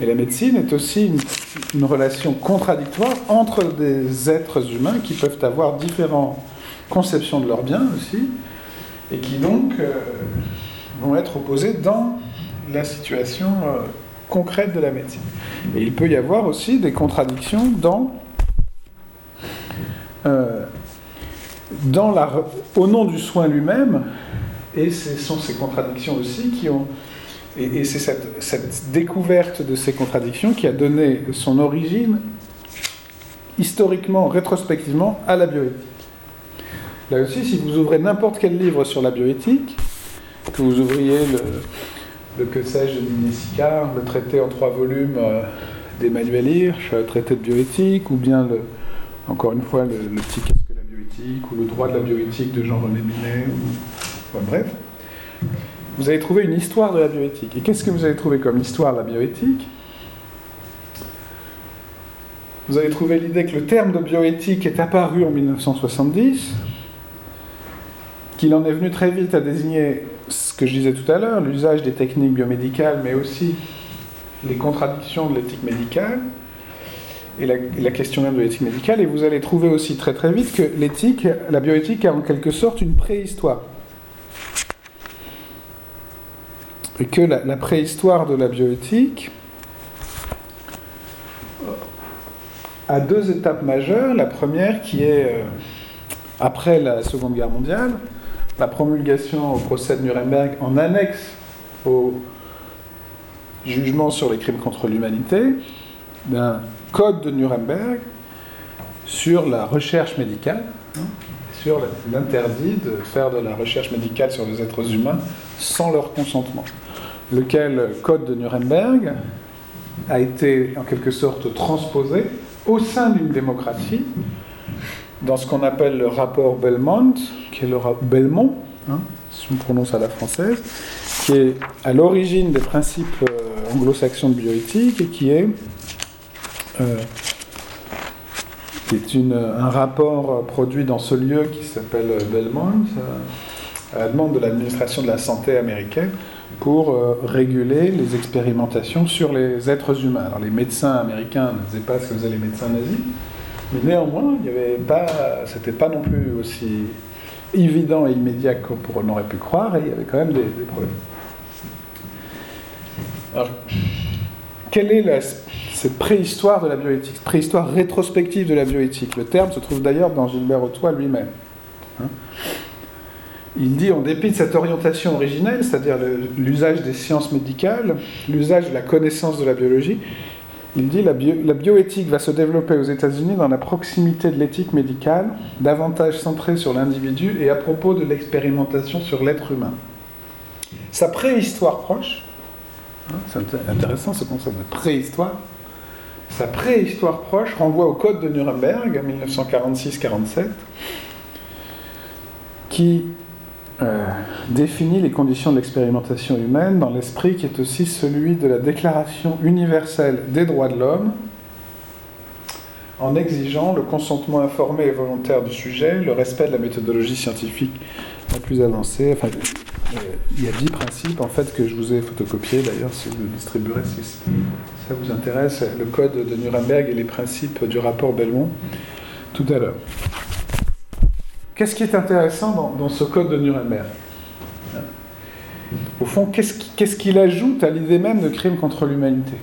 mais la médecine est aussi une une relation contradictoire entre des êtres humains qui peuvent avoir différentes conceptions de leur bien aussi, et qui donc euh, vont être opposés dans la situation euh, concrète de la médecine. Et il peut y avoir aussi des contradictions dans, euh, dans la, au nom du soin lui-même, et ce sont ces contradictions aussi qui ont et, c'est cette, découverte de ces contradictions qui a donné son origine, historiquement, rétrospectivement, à la bioéthique. Là aussi, si vous ouvrez n'importe quel livre sur la bioéthique, que vous ouvriez le, que sais-je de le traité en trois volumes euh, d'Emmanuel Hirsch, le traité de bioéthique, ou bien, le, encore une fois, le, petit Qu'est-ce que la bioéthique, ou le droit de la bioéthique de Jean-René Binet, ou, bref, vous avez trouvé une histoire de la bioéthique. Et qu'est-ce que vous avez trouvé comme histoire de la bioéthique? Vous allez trouver l'idée que le terme de bioéthique est apparu en 1970, qu'il en est venu très vite à désigner ce que je disais tout à l'heure, l'usage des techniques biomédicales, mais aussi les contradictions de l'éthique médicale et la, question même de l'éthique médicale. Et vous allez trouver aussi très très vite que l'éthique, la bioéthique a en quelque sorte une préhistoire. Et que la préhistoire de la bioéthique a deux étapes majeures. La première qui est euh, après la Seconde Guerre mondiale, la promulgation au procès de Nuremberg en annexe au jugement sur les crimes contre l'humanité d'un code de Nuremberg sur la recherche médicale, hein, l'interdit de faire de la recherche médicale sur les êtres humains sans leur consentement. Lequel code de Nuremberg a été en quelque sorte transposé au sein d'une démocratie, dans ce qu'on appelle le rapport Belmont, qui est le Belmont, hein, si on prononce à la française, qui est à l'origine des principes euh, anglo-saxons de bioéthique et qui est, euh, est une, un rapport produit dans ce lieu qui s'appelle Belmont, euh, à la demande de l'administration de la santé américaine, pour euh, réguler les expérimentations sur les êtres humains. Alors les médecins américains ne faisaient pas ce que faisaient les médecins nazis, mais néanmoins, il y avait pas, c'était pas non plus aussi évident et immédiat qu'on aurait pu croire, et il y avait quand même des, problèmes. Alors, quelle est la, cette préhistoire de la bioéthique, préhistoire rétrospective de la bioéthique Le terme se trouve d'ailleurs dans Gilbert Autois lui-même. Hein il dit, en dépit de cette orientation originelle, c'est-à-dire l'usage des sciences médicales, l'usage de la connaissance de la biologie, il dit la, la bioéthique va se développer aux États-Unis dans la proximité de l'éthique médicale, davantage centrée sur l'individu et à propos de l'expérimentation sur l'être humain. Sa préhistoire proche, hein, c'est intéressant ce concept de préhistoire, sa préhistoire proche renvoie au Code de Nuremberg, 1946-47, qui euh, définit les conditions de l'expérimentation humaine dans l'esprit qui est aussi celui de la Déclaration universelle des droits de l'homme, en exigeant le consentement informé et volontaire du sujet, le respect de la méthodologie scientifique la plus avancée. Enfin, il y a dix principes en fait que je vous ai photocopiés d'ailleurs, si vous le distribuerez, si ça vous intéresse, le code de Nuremberg et les principes du rapport Belmont tout à l'heure. Qu'est-ce qui est intéressant dans, ce code de Nuremberg? Au fond, qu'est-ce qu'il ajoute à l'idée même de crime contre l'humanité?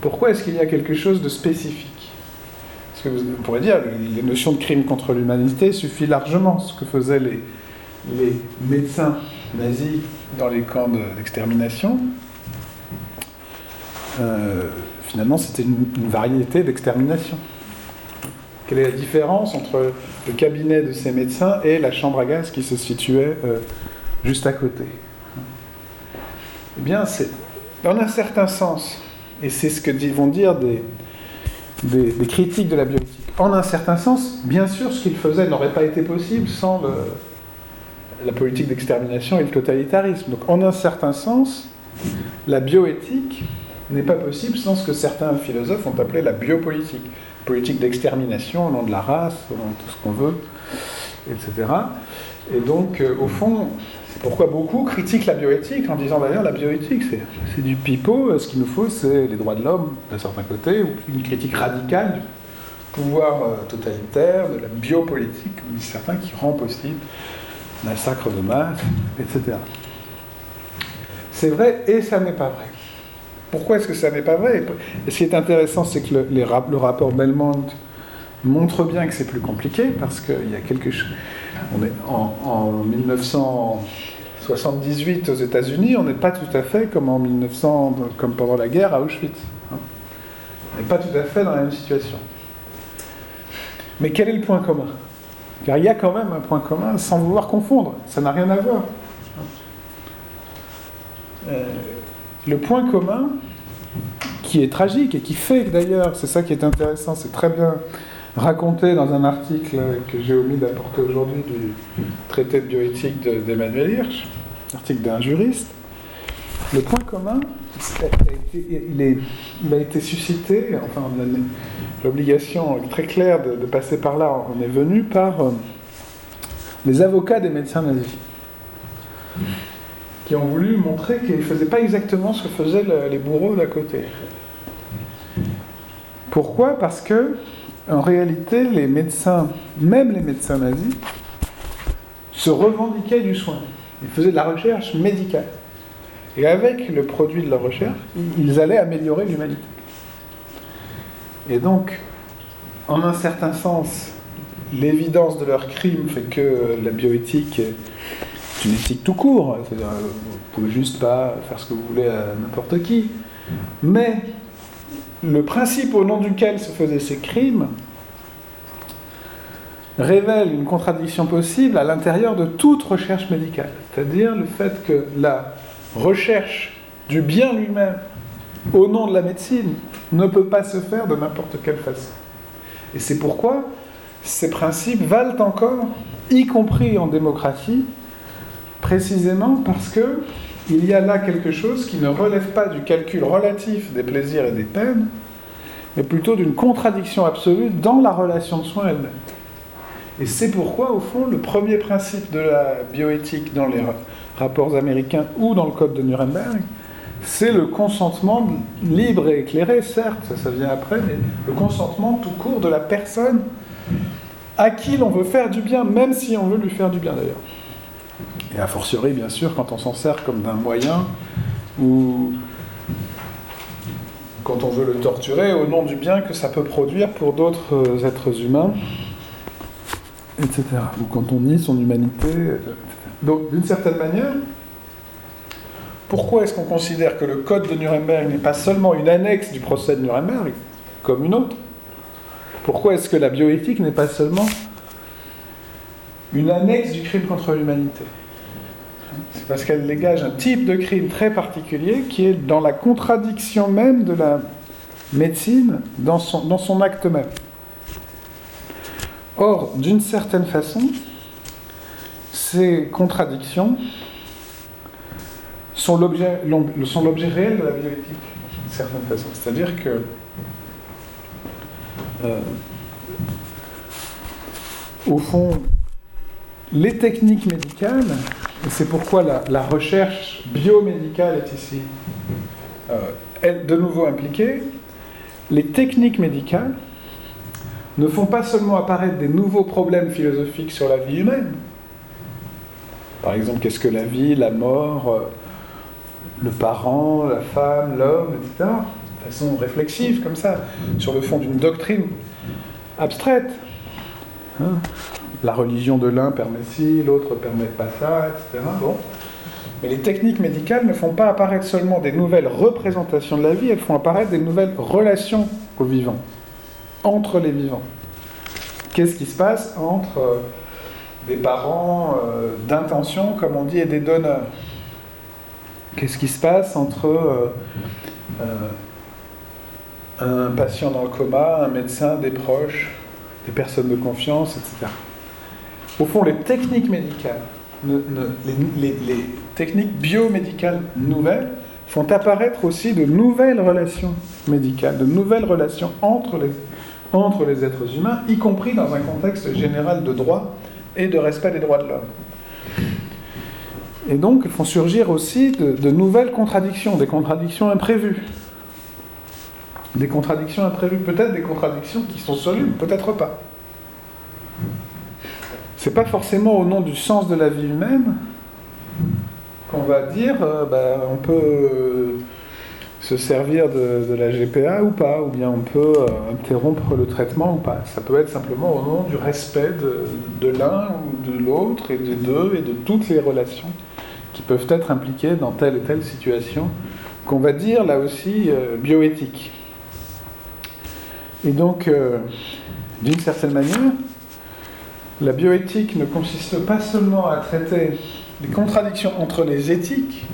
Pourquoi est-ce qu'il y a quelque chose de spécifique? Parce que vous, pourrez dire, les notions de crime contre l'humanité suffit largement. Ce que faisaient les, les médecins nazis dans les camps d'extermination, euh, finalement, c'était une, variété d'extermination. Quelle est la différence entre le cabinet de ces médecins et la chambre à gaz qui se situait euh, juste à côté? Eh bien, c'est, dans un certain sens, et c'est ce que vont dire des, des, critiques de la bioéthique, en un certain sens, bien sûr, ce qu'ils faisaient n'aurait pas été possible sans la politique d'extermination et le totalitarisme. Donc, en un certain sens, la bioéthique n'est pas possible sans ce que certains philosophes ont appelé la biopolitique politique d'extermination au nom de la race, au nom de tout ce qu'on veut, etc. Et donc, euh, au fond, c'est pourquoi beaucoup critiquent la bioéthique en disant d'ailleurs la bioéthique c'est du pipeau, euh, ce qu'il nous faut c'est les droits de l'homme d'un certain côté, ou une critique radicale du pouvoir euh, totalitaire, de la biopolitique, comme disent certains, qui rend possible massacre de masse, etc. C'est vrai et ça n'est pas vrai. Pourquoi est-ce que ça n'est pas vrai? Ce qui est intéressant, c'est que le, rapport Belmont montre bien que c'est plus compliqué, parce qu'il y a quelque chose... On est en, 1978 aux États-Unis, on n'est pas tout à fait comme en 1900, comme pendant la guerre à Auschwitz. Hein. On n'est pas tout à fait dans la même situation. Mais quel est le point commun? Car il y a quand même un point commun, sans vouloir confondre. Ça n'a rien à voir. Euh, le point commun, qui est tragique et qui fait d'ailleurs, c'est ça qui est intéressant, c'est très bien raconté dans un article que j'ai omis d'apporter aujourd'hui du traité de bioéthique d'Emmanuel Hirsch, article d'un juriste, Le point commun, il, a été, suscité, enfin l'obligation très claire de, passer par là on est venu par euh, les avocats des médecins nazis, qui ont voulu montrer qu'ils ne faisaient pas exactement ce que faisaient les bourreaux d'à côté. Pourquoi? Parce que, en réalité, les médecins, même les médecins nazis, se revendiquaient du soin. Ils faisaient de la recherche médicale. Et avec le produit de la recherche, ils allaient améliorer l'humanité. Et donc, en un certain sens, l'évidence de leur crime fait que la bioéthique est une éthique tout court. C'est-à-dire, vous pouvez juste pas faire ce que vous voulez à n'importe qui. Mais le principe au nom duquel se faisaient ces crimes révèle une contradiction possible à l'intérieur de toute recherche médicale. C'est-à-dire le fait que la recherche du bien lui-même au nom de la médecine ne peut pas se faire de n'importe quelle façon. Et c'est pourquoi ces principes valent encore, y compris en démocratie, précisément parce que il y a là quelque chose qui ne relève pas du calcul relatif des plaisirs et des peines, mais plutôt d'une contradiction absolue dans la relation de soins elle-même. Et c'est pourquoi, au fond, le premier principe de la bioéthique dans les rapports américains ou dans le code de Nuremberg, c'est le consentement libre et éclairé, certes, ça, vient après, mais le consentement tout court de la personne à qui l'on veut faire du bien, même si on veut lui faire du bien d'ailleurs. Et a fortiori, bien sûr, quand on s'en sert comme d'un moyen, ou quand on veut le torturer au nom du bien que ça peut produire pour d'autres êtres humains, etc. Ou quand on nie son humanité, etc. Donc, d'une certaine manière, pourquoi est-ce qu'on considère que le code de Nuremberg n'est pas seulement une annexe du procès de Nuremberg, comme une autre? Pourquoi est-ce que la bioéthique n'est pas seulement une annexe du crime contre l'humanité? C'est parce qu'elle dégage un type de crime très particulier qui est dans la contradiction même de la médecine, dans son, acte même. Or, d'une certaine façon, ces contradictions sont l'objet réel de la bioéthique, d'une certaine façon. C'est-à-dire que euh, au fond, les techniques médicales, et c'est pourquoi la, recherche biomédicale est ici euh, de nouveau impliquée, les techniques médicales ne font pas seulement apparaître des nouveaux problèmes philosophiques sur la vie humaine, par exemple, qu'est-ce que la vie, la mort, euh, le parent, la femme, l'homme, etc. De façon réflexive, comme ça, sur le fond d'une doctrine abstraite. Hein. la religion de l'un permet ci, l'autre permet pas ça, etc. Bon. Mais les techniques médicales ne font pas apparaître seulement des nouvelles représentations de la vie, elles font apparaître des nouvelles relations aux vivants, entre les vivants. Qu'est-ce qui se passe entre euh, des parents euh, d'intention, comme on dit, et des donneurs. Qu'est-ce qui se passe entre euh, euh, un patient dans le coma, un médecin, des proches, des personnes de confiance, etc. Au fond, les techniques médicales, les, techniques biomédicales nouvelles font apparaître aussi de nouvelles relations médicales, de nouvelles relations entre les, entre les êtres humains, y compris dans un contexte général de droit et de respect des droits de l'homme. Et donc, ils font surgir aussi de, nouvelles contradictions, des contradictions imprévues. Des contradictions imprévues, peut-être des contradictions qui sont solubles, peut-être pas. C'est pas forcément au nom du sens de la vie humaine qu'on va dire, euh, ben, on peut se servir de, la GPA ou pas, ou bien on peut euh, interrompre le traitement ou pas. Ça peut être simplement au nom du respect de, l'un ou de l'autre, et des deux, et de toutes les relations qui peuvent être impliquées dans telle et telle situation, qu'on va dire là aussi euh, bioéthique. Et donc, euh, d'une certaine manière, la bioéthique ne consiste pas seulement à traiter les contradictions entre les éthiques,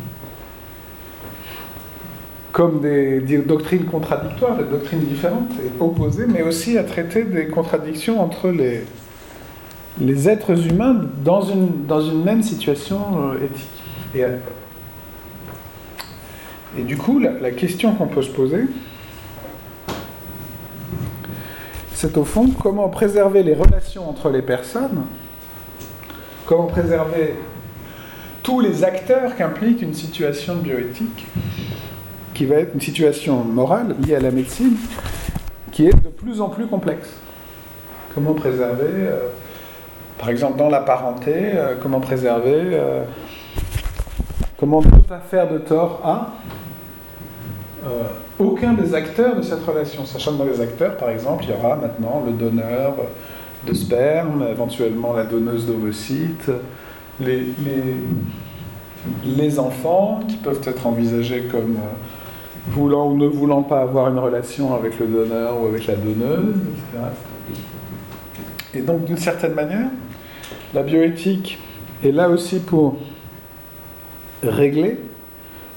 comme des, doctrines contradictoires, des doctrines différentes et opposées, mais aussi à traiter des contradictions entre les, les êtres humains dans une, dans une même situation euh, éthique. Et, Et du coup, la, question qu'on peut se poser, c'est au fond comment préserver les relations entre les personnes, comment préserver tous les acteurs qu'implique une situation bioéthique, qui va être une situation morale liée à la médecine, qui est de plus en plus complexe. Comment préserver, euh, par exemple dans la parenté, euh, comment préserver, euh, comment ne pas faire de tort à aucun des acteurs de cette relation. Sachant que dans les acteurs, par exemple, il y aura maintenant le donneur de sperme, éventuellement la donneuse d'ovocytes, les, les, enfants qui peuvent être envisagés comme voulant ou ne voulant pas avoir une relation avec le donneur ou avec la donneuse, etc. Et donc, d'une certaine manière, la bioéthique est là aussi pour régler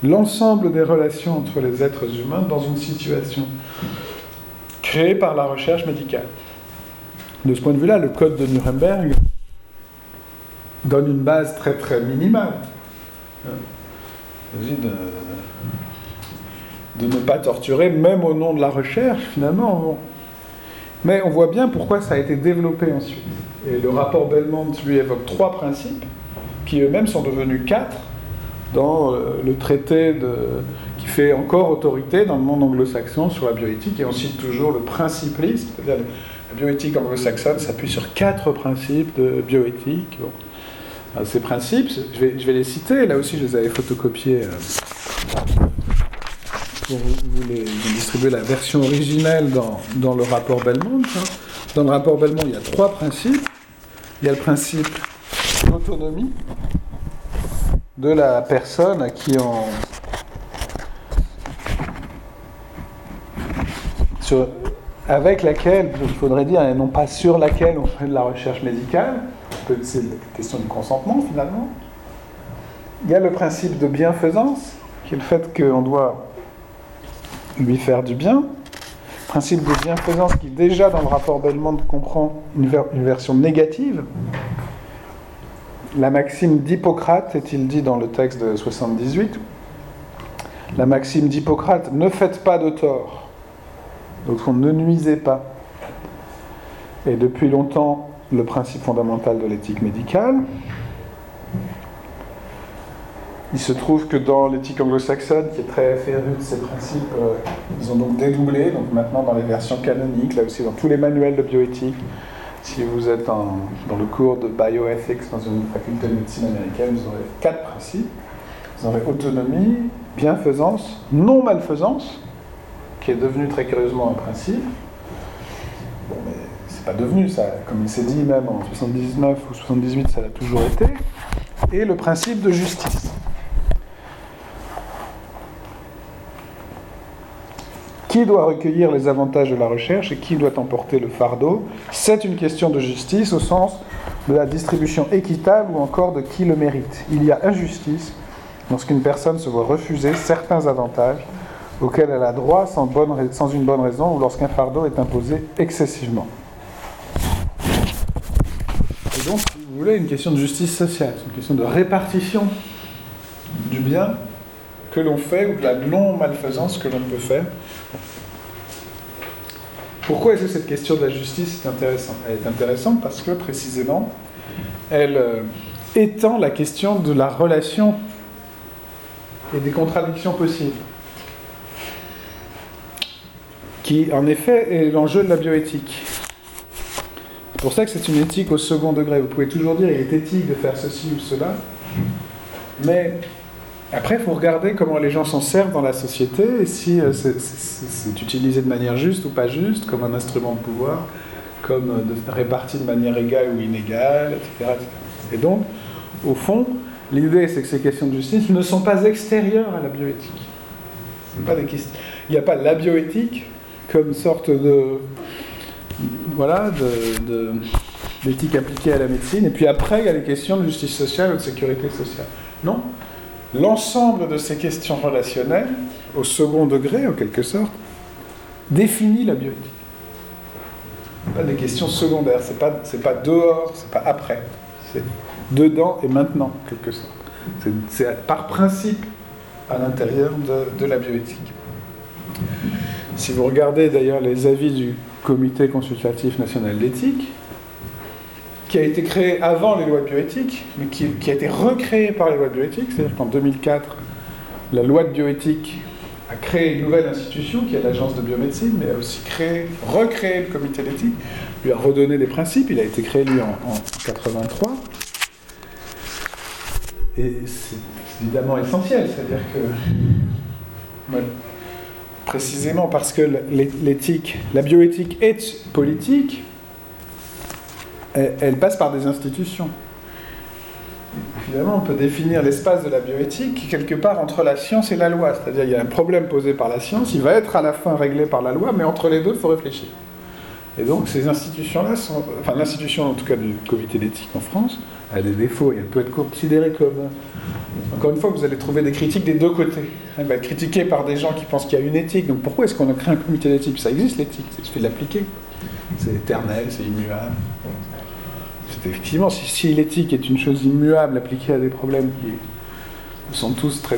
l'ensemble des relations entre les êtres humains dans une situation créée par la recherche médicale. De ce point de vue-là, le code de Nuremberg donne une base très très minimale. De, de ne pas torturer, même au nom de la recherche, finalement. Mais on voit bien pourquoi ça a été développé ensuite. Et le rapport Belmont lui évoque trois principes, qui eux-mêmes sont devenus quatre dans euh, le traité qui fait encore autorité dans le monde anglo-saxon sur la bioéthique. Et on cite toujours le principalisme, c'est-à-dire la bioéthique anglo-saxonne s'appuie sur quatre principes de bioéthique. ces principes, je vais, je vais, les citer, là aussi je les avais photocopiés. Euh, vous, voulez distribuer la version originelle dans, le rapport Belmont. Hein. Dans le rapport Belmont, il y a trois principes. Il y a le principe d'autonomie de la personne à qui on. avec laquelle, il faudrait dire, et non pas sur laquelle on fait de la recherche médicale, c'est une question de consentement finalement. Il y a le principe de bienfaisance, qui est le fait qu'on doit lui faire du bien. Principe de bienfaisance qui déjà dans le rapport Belmont comprend une, version négative. La maxime d'Hippocrate, est-il dit dans le texte de 78, la maxime d'Hippocrate, ne faites pas de tort. Donc on ne nuisez pas. Et depuis longtemps, le principe fondamental de l'éthique médicale. Il se trouve que dans l'éthique anglo-saxonne, qui est très férue de ces principes, euh, ils ont donc dédoublé. Donc maintenant, dans les versions canoniques, là aussi dans tous les manuels de bioéthique, si vous êtes dans le cours de bioethics dans une faculté de médecine américaine, vous aurez quatre principes. Vous aurez autonomie, bienfaisance, non-malfaisance, qui est devenu très curieusement un principe. Bon, mais c'est pas devenu ça, comme il s'est dit même en 79 ou 78, ça l'a toujours été. Et le principe de justice. Qui doit recueillir les avantages de la recherche et qui doit emporter le fardeau C'est une question de justice au sens de la distribution équitable ou encore de qui le mérite. Il y a injustice lorsqu'une personne se voit refuser certains avantages auxquels elle a droit sans, bonne, sans une bonne raison ou lorsqu'un fardeau est imposé excessivement. Et donc, si vous voulez, une question de justice sociale, une question de répartition du bien que l'on fait ou de la non-malfaisance que l'on peut faire pourquoi est-ce que cette question de la justice est intéressante Elle est intéressante parce que précisément, elle euh, étend la question de la relation et des contradictions possibles, qui en effet est l'enjeu de la bioéthique. C'est pour ça que c'est une éthique au second degré. Vous pouvez toujours dire il est éthique de faire ceci ou cela, mais après, il faut regarder comment les gens s'en servent dans la société et si euh, c'est utilisé de manière juste ou pas juste, comme un instrument de pouvoir, comme euh, de, réparti de manière égale ou inégale, etc. Et donc, au fond, l'idée, c'est que ces questions de justice ne sont pas extérieures à la bioéthique. Il n'y a pas la bioéthique comme sorte de voilà de, d'éthique appliquée à la médecine, et puis après, il y a les questions de justice sociale ou de sécurité sociale. Non, l'ensemble de ces questions relationnelles, au second degré en quelque sorte, définit la bioéthique. Pas des questions secondaires, c'est pas, pas dehors, c'est pas après, c'est dedans et maintenant, en quelque sorte. C'est, par principe à l'intérieur de, la bioéthique. Si vous regardez d'ailleurs les avis du Comité consultatif national d'éthique, qui a été créé avant les lois de bioéthique, mais qui, a été recréé par les lois de bioéthique, c'est-à-dire qu'en 2004, la loi de bioéthique a créé une nouvelle institution qui est l'agence de biomédecine, mais a aussi créé, recréé le comité d'éthique, lui a redonné des principes, il a été créé lui en, en 83. Et c'est évidemment essentiel, c'est-à-dire que précisément parce que l'éthique, la bioéthique est politique, elle passe par des institutions. Finalement, on peut définir l'espace de la bioéthique quelque part entre la science et la loi. C'est-à-dire, il y a un problème posé par la science, il va être à la fin réglé par la loi, mais entre les deux, il faut réfléchir. Et donc, ces institutions-là sont. Enfin, l'institution, en tout cas, du comité d'éthique en France, a des défauts et elle peut être considérée comme. Encore une fois, vous allez trouver des critiques des deux côtés. Elle va être critiquée par des gens qui pensent qu'il y a une éthique. Donc, pourquoi est-ce qu'on a créé un comité d'éthique? Ça existe, l'éthique, il suffit de l'appliquer. C'est éternel, c'est immuable effectivement, si, l'éthique est une chose immuable appliquée à des problèmes qui sont tous très,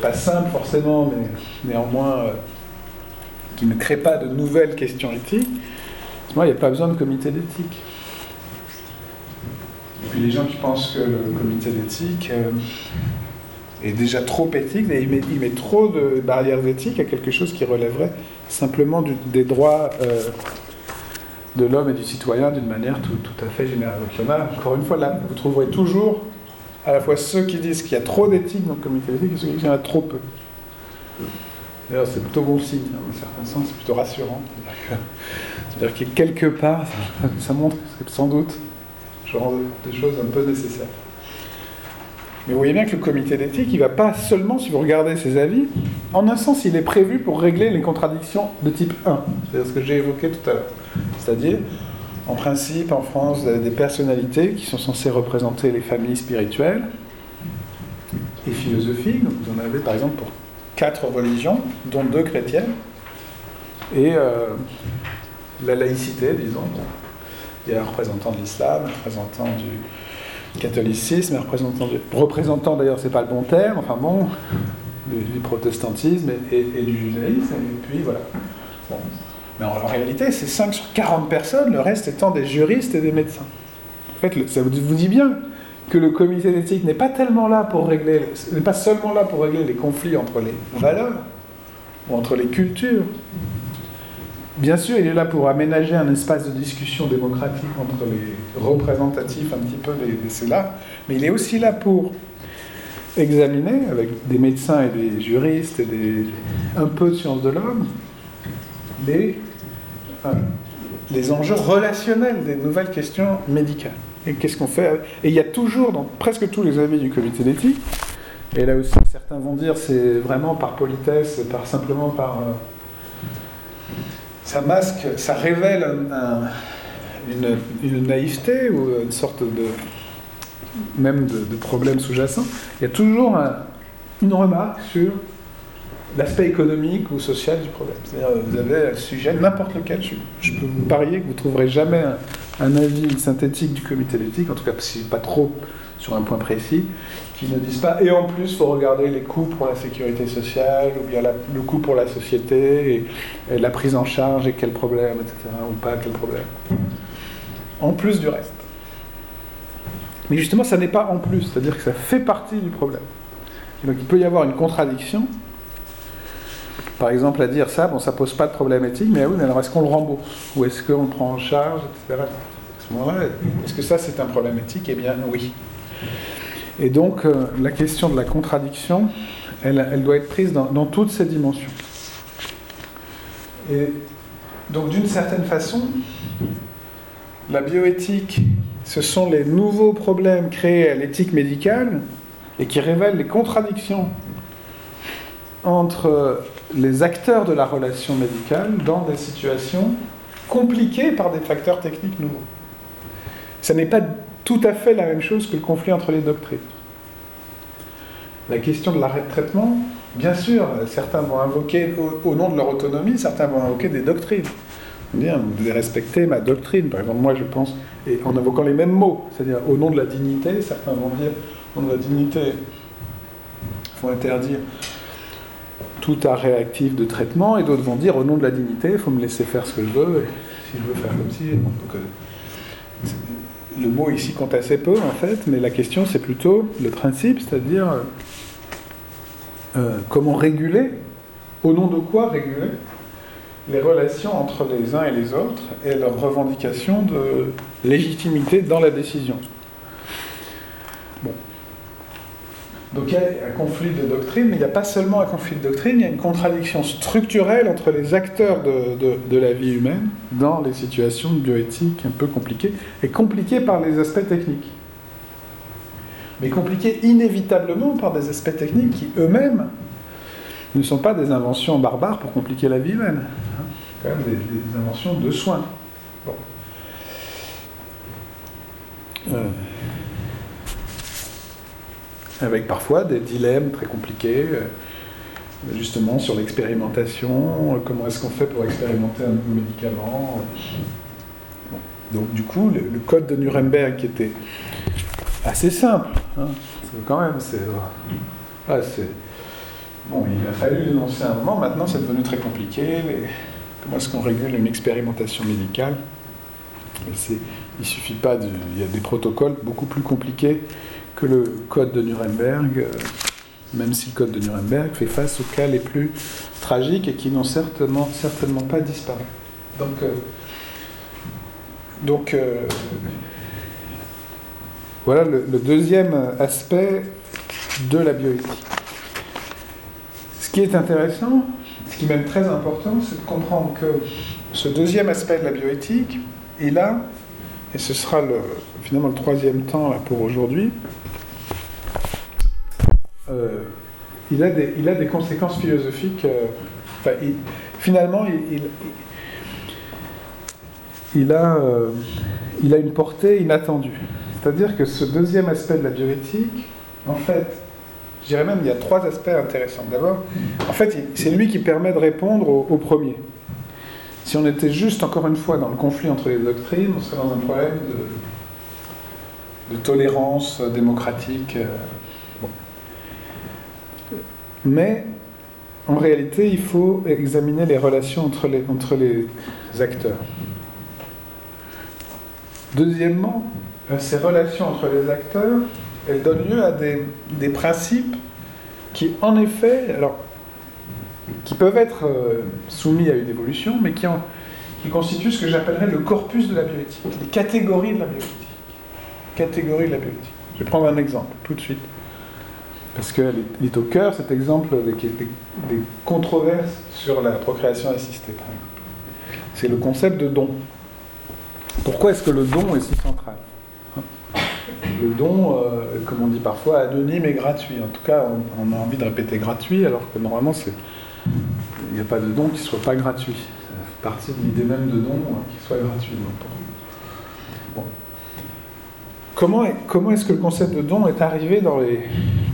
pas simples forcément, mais néanmoins euh, qui ne créent pas de nouvelles questions éthiques, il n'y a pas besoin de comité d'éthique. Et puis les gens qui pensent que le comité d'éthique euh, est déjà trop éthique, il met, il met, trop de barrières éthiques à quelque chose qui relèverait simplement des droits euh, de l'homme et du citoyen d'une manière tout, tout, à fait générale. Donc il y en a, encore une fois, là, vous trouverez toujours à la fois ceux qui disent qu'il y a trop d'éthique dans le comité d'éthique et ceux qui disent qu'il y en a trop peu. D'ailleurs, c'est plutôt bon signe, hein, dans un certain sens, c'est plutôt rassurant. C'est-à-dire que quelque part, ça, montre sans doute genre des choses un peu nécessaires. Mais vous voyez bien que le comité d'éthique, il ne va pas seulement, si vous regardez ses avis, en un sens, il est prévu pour régler les contradictions de type 1, c'est-à-dire ce que j'ai évoqué tout à l'heure. C'est-à-dire, en principe, en France, vous avez des personnalités qui sont censées représenter les familles spirituelles et philosophiques. vous en avez par exemple pour quatre religions, dont deux chrétiennes, et euh, la laïcité, disons. Il y a un représentant de l'islam, un représentant du catholicisme, un représentant d'ailleurs, c'est pas le bon terme, enfin bon, du, protestantisme et, du judaïsme, et puis voilà. Mais en, réalité, c'est 5 sur 40 personnes, le reste étant des juristes et des médecins. En fait, ça vous dit bien que le comité d'éthique n'est pas tellement là pour régler, n'est pas seulement là pour régler les conflits entre les valeurs ou entre les cultures. Bien sûr, il est là pour aménager un espace de discussion démocratique entre les représentatifs un petit peu des, ceux-là, mais il est aussi là pour examiner avec des médecins et des juristes et des, un peu de sciences de l'homme les les enjeux relationnels des nouvelles questions médicales. Et qu'est-ce qu'on fait Et il y a toujours, dans presque tous les avis du comité d'éthique, et là aussi certains vont dire c'est vraiment par politesse, par simplement par. Euh, ça masque, ça révèle une, naïveté ou une sorte de. même de, problème sous-jacent. Il y a toujours une remarque sur l'aspect économique ou social du problème. C'est-à-dire, vous avez un sujet, n'importe lequel, je, peux vous parier que vous ne trouverez jamais un, avis synthétique du comité d'éthique, en tout cas pas trop sur un point précis, qui ne disent pas, et en plus, il faut regarder les coûts pour la sécurité sociale, ou bien le coût pour la société, et, la prise en charge, et quel problème, etc., ou pas quel problème. En plus du reste. Mais justement, ça n'est pas en plus, c'est-à-dire que ça fait partie du problème. donc il peut y avoir une contradiction par exemple, à dire ça, bon, ça pose pas de problème éthique, mais oui, mais alors est-ce qu'on le rembourse Ou est-ce qu'on le prend en charge, etc. À ce moment-là, est-ce que ça c'est un problème éthique? Eh bien, oui. Et donc, euh, la question de la contradiction, elle, doit être prise dans, toutes ces dimensions. Et donc, d'une certaine façon, la bioéthique, ce sont les nouveaux problèmes créés à l'éthique médicale et qui révèlent les contradictions entre les acteurs de la relation médicale dans des situations compliquées par des facteurs techniques nouveaux. Ce n'est pas tout à fait la même chose que le conflit entre les doctrines. La question de l'arrêt de traitement, bien sûr, certains vont invoquer, au, nom de leur autonomie, certains vont invoquer des doctrines. Bien, vous devez respecter ma doctrine. Par exemple, moi je pense, et en invoquant les mêmes mots, c'est-à-dire au nom de la dignité, certains vont dire, au nom de la dignité, il faut interdire tout arrêt actif de traitement, et d'autres vont dire au nom de la dignité, il faut me laisser faire ce que je veux, et si je veux faire comme si. Euh, le mot ici compte assez peu en fait, mais la question c'est plutôt le principe, c'est-à-dire euh, comment réguler, au nom de quoi réguler les relations entre les uns et les autres et leur revendication de légitimité dans la décision. Bon. Donc il y a un conflit de doctrine, mais il n'y a pas seulement un conflit de doctrine, il y a une contradiction structurelle entre les acteurs de, de, la vie humaine dans les situations de bioéthique un peu compliquées, et compliquées par les aspects techniques. Mais compliquées inévitablement par des aspects techniques qui eux-mêmes ne sont pas des inventions barbares pour compliquer la vie humaine. Quand même des, des inventions de soins. Bon. Euh, avec parfois des dilemmes très compliqués, euh, justement sur l'expérimentation, euh, comment est-ce qu'on fait pour expérimenter un nouveau médicament. Donc du coup, le, code de Nuremberg qui était assez simple, hein, quand même, c'est... bon, il a fallu l'énoncer un moment, maintenant c'est devenu très compliqué. comment est-ce qu'on régule une expérimentation médicale? Il suffit pas de, il y a des protocoles beaucoup plus compliqués que le code de Nuremberg, euh, même si le code de Nuremberg fait face aux cas les plus tragiques et qui n'ont certainement, certainement pas disparu. Donc, euh, donc euh, voilà le, deuxième aspect de la bioéthique. Ce qui est intéressant, ce qui est même très important, c'est de comprendre que ce deuxième aspect de la bioéthique, est là, et ce sera le, finalement le troisième temps pour aujourd'hui, euh, il, a des, il a des conséquences philosophiques. Euh, finalement, il, a, euh, il a une portée inattendue. C'est-à-dire que ce deuxième aspect de la bioéthique, en fait, je dirais même il y a trois aspects intéressants. D'abord, en fait, c'est lui qui permet de répondre au, premier. Si on était juste, encore une fois, dans le conflit entre les doctrines, on serait dans un problème de tolérance démocratique. Mais en réalité, il faut examiner les relations entre les, entre les acteurs. Deuxièmement, euh, ces relations entre les acteurs, elles donnent lieu à des, des principes qui, en effet, alors, qui peuvent être euh, soumis à une évolution, mais qui, qui constituent ce que j'appellerais le corpus de la bioéthique, les catégories de la bioéthique. Catégories de la bioéthique. Je vais prendre un exemple tout de suite. Parce qu'il est au cœur cet exemple des, controverses sur la procréation assistée, C'est le concept de don. Pourquoi est-ce que le don est si central? Le don, euh, comme on dit parfois, anonyme et gratuit. En tout cas, on, a envie de répéter gratuit, alors que normalement, il n'y a pas de don qui ne soit pas gratuit. Ça fait partie de l'idée même de don hein, qui soit gratuit. Comment, est-ce que le concept de don est arrivé dans les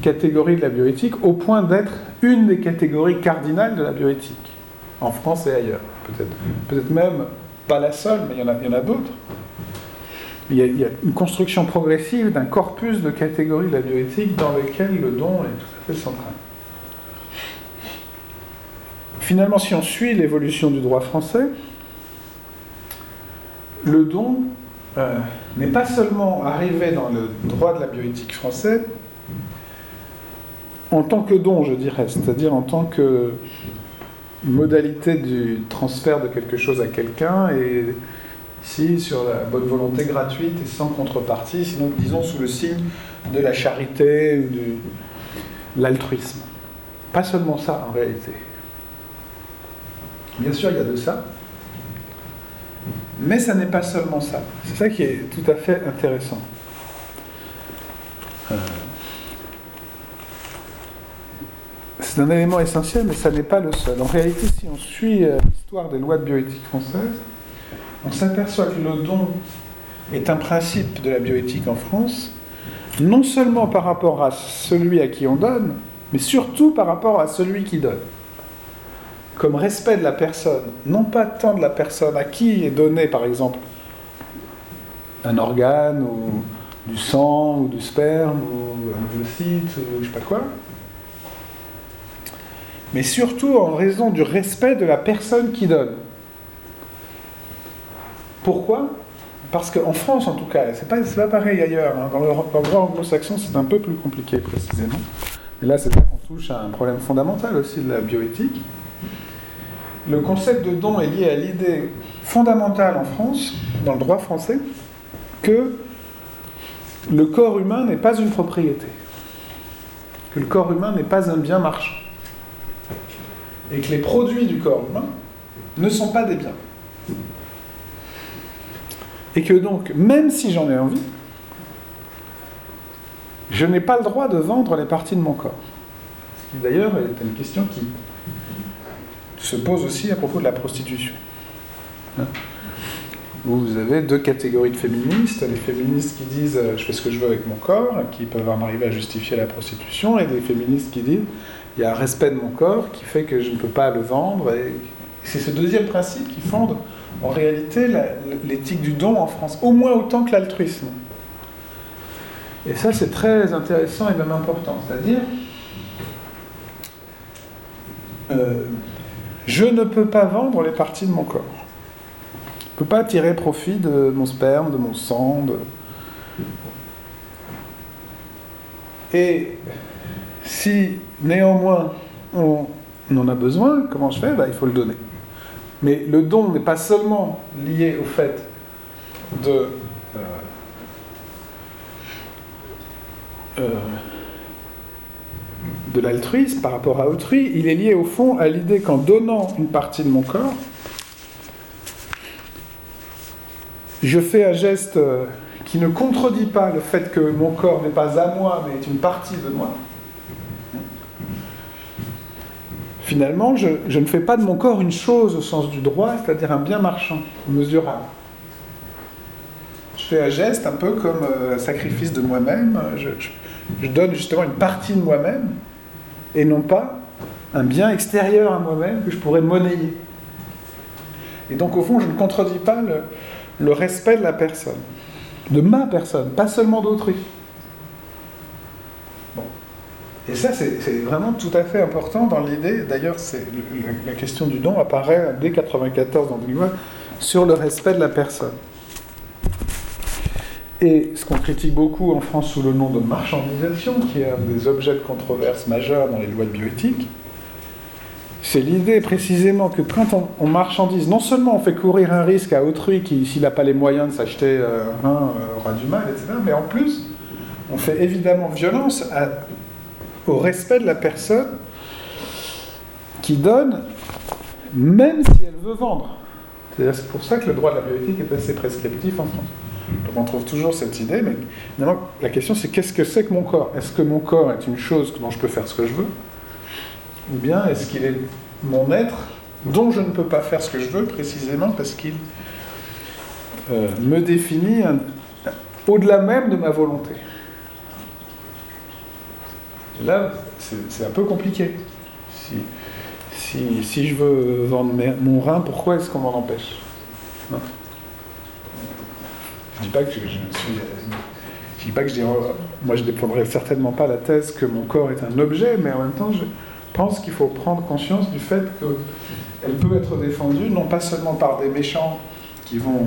catégories de la bioéthique au point d'être une des catégories cardinales de la bioéthique, en France et ailleurs, peut-être. Peut-être même pas la seule, mais il y en a, d'autres. Il, il, y a une construction progressive d'un corpus de catégories de la bioéthique dans lesquelles le don est tout à fait central. Finalement, si on suit l'évolution du droit français, le don euh, n'est pas seulement arrivé dans le droit de la bioéthique français en tant que don, je dirais, c'est-à-dire en tant que modalité du transfert de quelque chose à quelqu'un, et ici sur la bonne volonté gratuite et sans contrepartie, sinon disons sous le signe de la charité ou de l'altruisme. Pas seulement ça en réalité. Bien sûr, il y a de ça, mais ça n'est pas seulement ça. C'est ça qui est tout à fait intéressant. Euh, c'est un élément essentiel, mais ça n'est pas le seul. En réalité, si on suit euh, l'histoire des lois de bioéthique françaises, on s'aperçoit que le don est un principe de la bioéthique en France, non seulement par rapport à celui à qui on donne, mais surtout par rapport à celui qui donne comme respect de la personne, non pas tant de la personne à qui est donné, par exemple, un organe, ou du sang, ou du sperme, ou un ovocyte, ou je sais pas quoi, mais surtout en raison du respect de la personne qui donne. Pourquoi? Parce qu'en France, en tout cas, c'est pas, pas pareil ailleurs. Hein. Dans, le, droit anglo-saxon, c'est un peu plus compliqué précisément. Mais là, c'est là qu'on touche à un problème fondamental aussi de la bioéthique. Le concept de don est lié à l'idée fondamentale en France, dans le droit français, que le corps humain n'est pas une propriété, que le corps humain n'est pas un bien marchand, et que les produits du corps humain ne sont pas des biens. Et que donc, même si j'en ai envie, je n'ai pas le droit de vendre les parties de mon corps. Ce qui d'ailleurs est une question qui se pose aussi à propos de la prostitution. Hein vous avez deux catégories de féministes, les féministes qui disent euh, je fais ce que je veux avec mon corps, qui peuvent en arriver à justifier la prostitution, et des féministes qui disent il y a un respect de mon corps qui fait que je ne peux pas le vendre. Et c'est ce deuxième principe qui fonde en réalité l'éthique du don en France, au moins autant que l'altruisme. Et ça, c'est très intéressant et même important. C'est-à-dire, euh, je ne peux pas vendre les parties de mon corps. Je ne peux pas tirer profit de mon sperme, de mon sang. Et si néanmoins on en a besoin, comment je fais? Bah, Il faut le donner. Mais le don n'est pas seulement lié au fait de, euh, euh, de l'altruisme par rapport à autrui, il est lié au fond à l'idée qu'en donnant une partie de mon corps, je fais un geste qui ne contredit pas le fait que mon corps n'est pas à moi, mais est une partie de moi. Finalement, je, ne fais pas de mon corps une chose au sens du droit, c'est-à-dire un bien marchand, mesurable. Je fais un geste un peu comme euh, un sacrifice de moi-même. Je, donne justement une partie de moi-même et non pas un bien extérieur à moi-même que je pourrais monnayer. Et donc, au fond, je ne contredis pas le, respect de la personne, de ma personne, pas seulement d'autrui. Et ça, c'est vraiment tout à fait important dans l'idée. D'ailleurs, la question du don apparaît dès 94 dans le sur le respect de la personne. Et ce qu'on critique beaucoup en France sous le nom de marchandisation, qui est un des objets de controverse majeurs dans les lois de bioéthique, c'est l'idée précisément que quand on, marchandise, non seulement on fait courir un risque à autrui qui, s'il n'a pas les moyens de s'acheter euh, un, euh, aura du mal, etc., mais en plus, on fait évidemment violence au respect de la personne qui donne, même si elle veut vendre. C'est pour ça que le droit de la bioéthique est assez prescriptif en France. On trouve toujours cette idée, mais la question c'est qu'est-ce que c'est que mon corps? Est-ce que mon corps est une chose dont je peux faire ce que je veux? Ou bien est-ce qu'il est mon être dont je ne peux pas faire ce que je veux précisément parce qu'il euh, me définit au-delà même de ma volonté? Là, c'est un peu compliqué. Si, je veux vendre mon rein, pourquoi est-ce qu'on m'en empêche? Je ne dis pas que je, suis. Je dis pas que je moi je ne défendrai certainement pas la thèse que mon corps est un objet, mais en même temps je pense qu'il faut prendre conscience du fait qu'elle peut être défendue non pas seulement par des méchants qui vont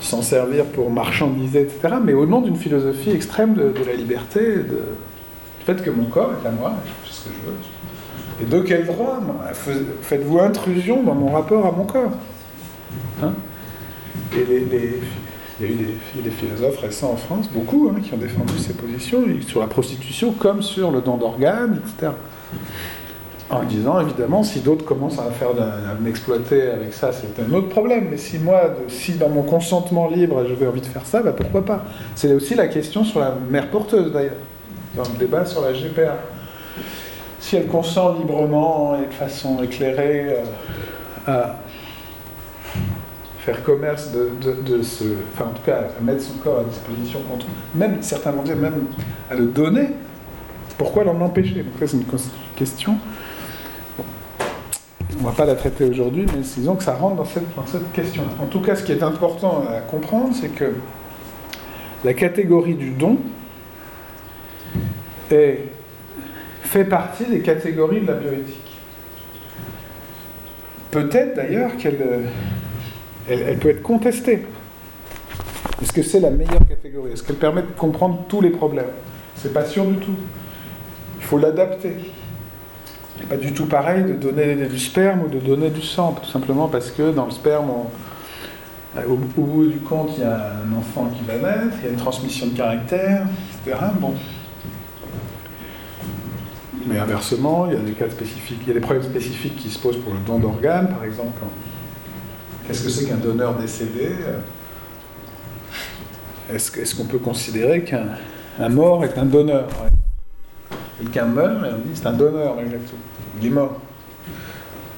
s'en servir pour marchandiser, etc., mais au nom d'une philosophie extrême de, la liberté, du fait que mon corps est à moi, je fais ce que je veux. Et de quel droit faites-vous intrusion dans mon rapport à mon corps hein? Et les, il y a eu des, philosophes récents en France, beaucoup, hein, qui ont défendu ces positions, sur la prostitution comme sur le don d'organes, etc en disant évidemment si d'autres commencent à faire m'exploiter avec ça c'est un autre problème. Mais si moi si dans mon consentement libre j'avais envie de faire ça bah pourquoi pas? C'est aussi la question sur la mère porteuse d'ailleurs dans le débat sur la GPA si elle consent librement et de façon éclairée euh, à faire commerce de, ce enfin en tout cas mettre son corps à disposition contre même certains vont dire même à le donner pourquoi l'en empêcher? Donc c'est une question on ne va pas la traiter aujourd'hui, mais disons que ça rentre dans cette, cette question. En tout cas, ce qui est important à comprendre, c'est que la catégorie du don est fait partie des catégories de la bioéthique. Peut-être d'ailleurs qu'elle elle, peut être contestée. Est-ce que c'est la meilleure catégorie? Est-ce qu'elle permet de comprendre tous les problèmes? C'est pas sûr du tout. Il faut l'adapter. n'est pas du tout pareil de donner du sperme ou de donner du sang, tout simplement parce que dans le sperme, au, bout du compte, il y a un enfant qui va naître, il y a une transmission de caractère, etc. Bon. Mais inversement, il y a des cas spécifiques, il y a des problèmes spécifiques qui se posent pour le don d'organes, par exemple. Qu'est-ce que c'est qu'un donneur décédé Est-ce qu'on peut considérer qu'un mort est un donneur Quelqu'un meurt, on dit c'est un donneur, exactement. Il est mort.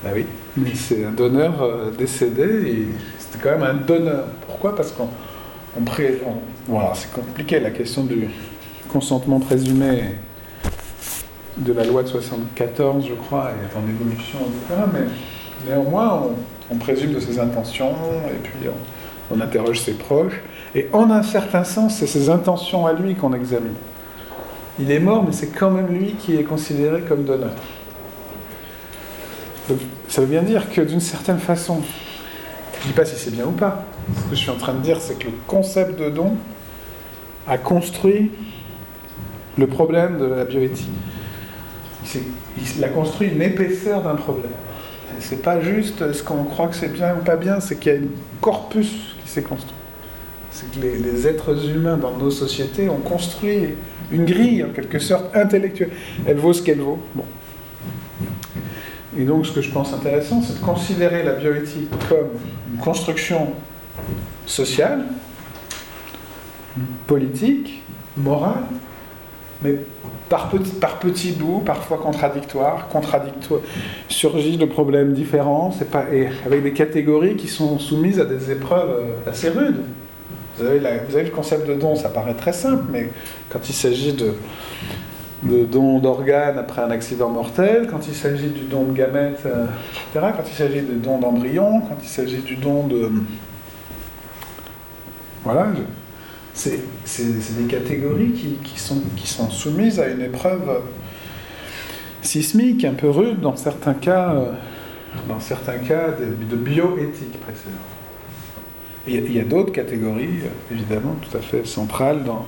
Ben oui, mais c'est un donneur euh, décédé et c'était quand même un donneur. Pourquoi? Parce qu'on pré... voilà, c'est compliqué la question du consentement présumé de la loi de 74, je crois, est en évolution, etc. Mais néanmoins, on, présume de ses intentions et puis on, on interroge ses proches. Et en un certain sens, c'est ses intentions à lui qu'on examine. Il est mort, mais c'est quand même lui qui est considéré comme donneur. Donc, ça veut bien dire que d'une certaine façon, je ne dis pas si c'est bien ou pas, ce que je suis en train de dire, c'est que le concept de don a construit le problème de la bioéthique. Il a construit une épaisseur d'un problème. C'est pas juste ce qu'on croit que c'est bien ou pas bien, c'est qu'il y a un corpus qui s'est construit. C'est que les, êtres humains dans nos sociétés ont construit une grille, en quelque sorte, intellectuelle. Elle vaut ce qu'elle vaut. Bon. Et donc, ce que je pense intéressant, c'est de considérer la bioéthique comme une construction sociale, politique, morale, mais par, petit, par petits bouts, parfois contradictoires, contradictoires, surgit de problèmes différents, pas, avec des catégories qui sont soumises à des épreuves euh, assez rudes. Vous avez, le concept de don, ça paraît très simple, mais quand il s'agit de, de don d'organes après un accident mortel, quand il s'agit du don de gamètes, euh, etc., quand il s'agit du don d'embryons, quand il s'agit du don de... Voilà, c'est des catégories qui, sont, qui sont soumises à une épreuve sismique, un peu rude, dans certains cas, euh, dans certains cas de, bioéthique précédente. Il y a, d'autres catégories, euh, évidemment, tout à fait centrales dans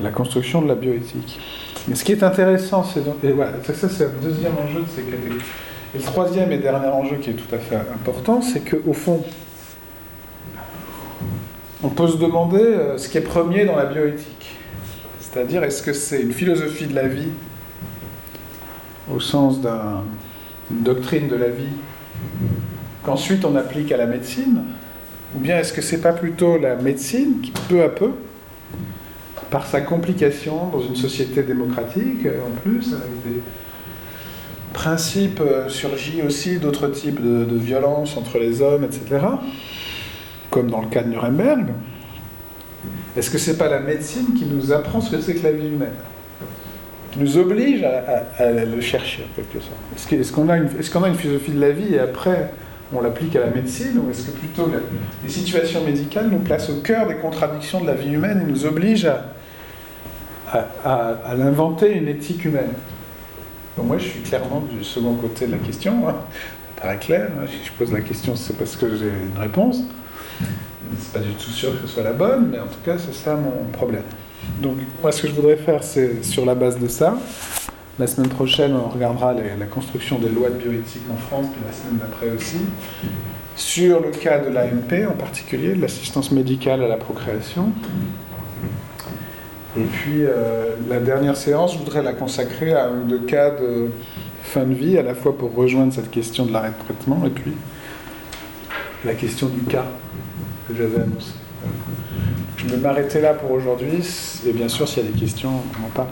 la construction de la bioéthique. Mais ce qui est intéressant, c'est et voilà, ça, c'est le deuxième enjeu de ces catégories. Et le troisième et dernier enjeu qui est tout à fait important, c'est qu'au fond, on peut se demander euh, ce qui est premier dans la bioéthique. C'est-à-dire, est-ce que c'est une philosophie de la vie au sens d'une doctrine de la vie qu'ensuite on applique à la médecine ou bien est-ce que c'est pas plutôt la médecine qui, peu à peu, par sa complication dans une société démocratique, en plus, avec des principes euh, surgit aussi d'autres types de, de violences entre les hommes, etc., comme dans le cas de Nuremberg, est-ce que c'est pas la médecine qui nous apprend ce que c'est que la vie humaine qui nous oblige à, le chercher en quelque sorte? Est-ce qu'on a, est qu'on a, une philosophie de la vie et après on l'applique à la médecine ou est-ce que plutôt les situations médicales nous placent au cœur des contradictions de la vie humaine et nous obligent à, à, l'inventer une éthique humaine? Moi, je suis clairement du second côté de la question. Hein. Ça paraît clair. Hein. Si je pose la question, c'est parce que j'ai une réponse. C'est pas du tout sûr que ce soit la bonne, mais en tout cas, c'est ça mon problème. Donc, moi, ce que je voudrais faire, c'est sur la base de ça, la semaine prochaine, on regardera la construction des lois de bioéthique en France, puis la semaine d'après aussi, sur le cas de l'AMP en particulier, de l'assistance médicale à la procréation. Et puis, euh, la dernière séance, je voudrais la consacrer à un de cas de fin de vie, à la fois pour rejoindre cette question de l'arrêt de traitement, et puis la question du cas que j'avais annoncé. Je vais m'arrêter là pour aujourd'hui, et bien sûr, s'il y a des questions, on en parle.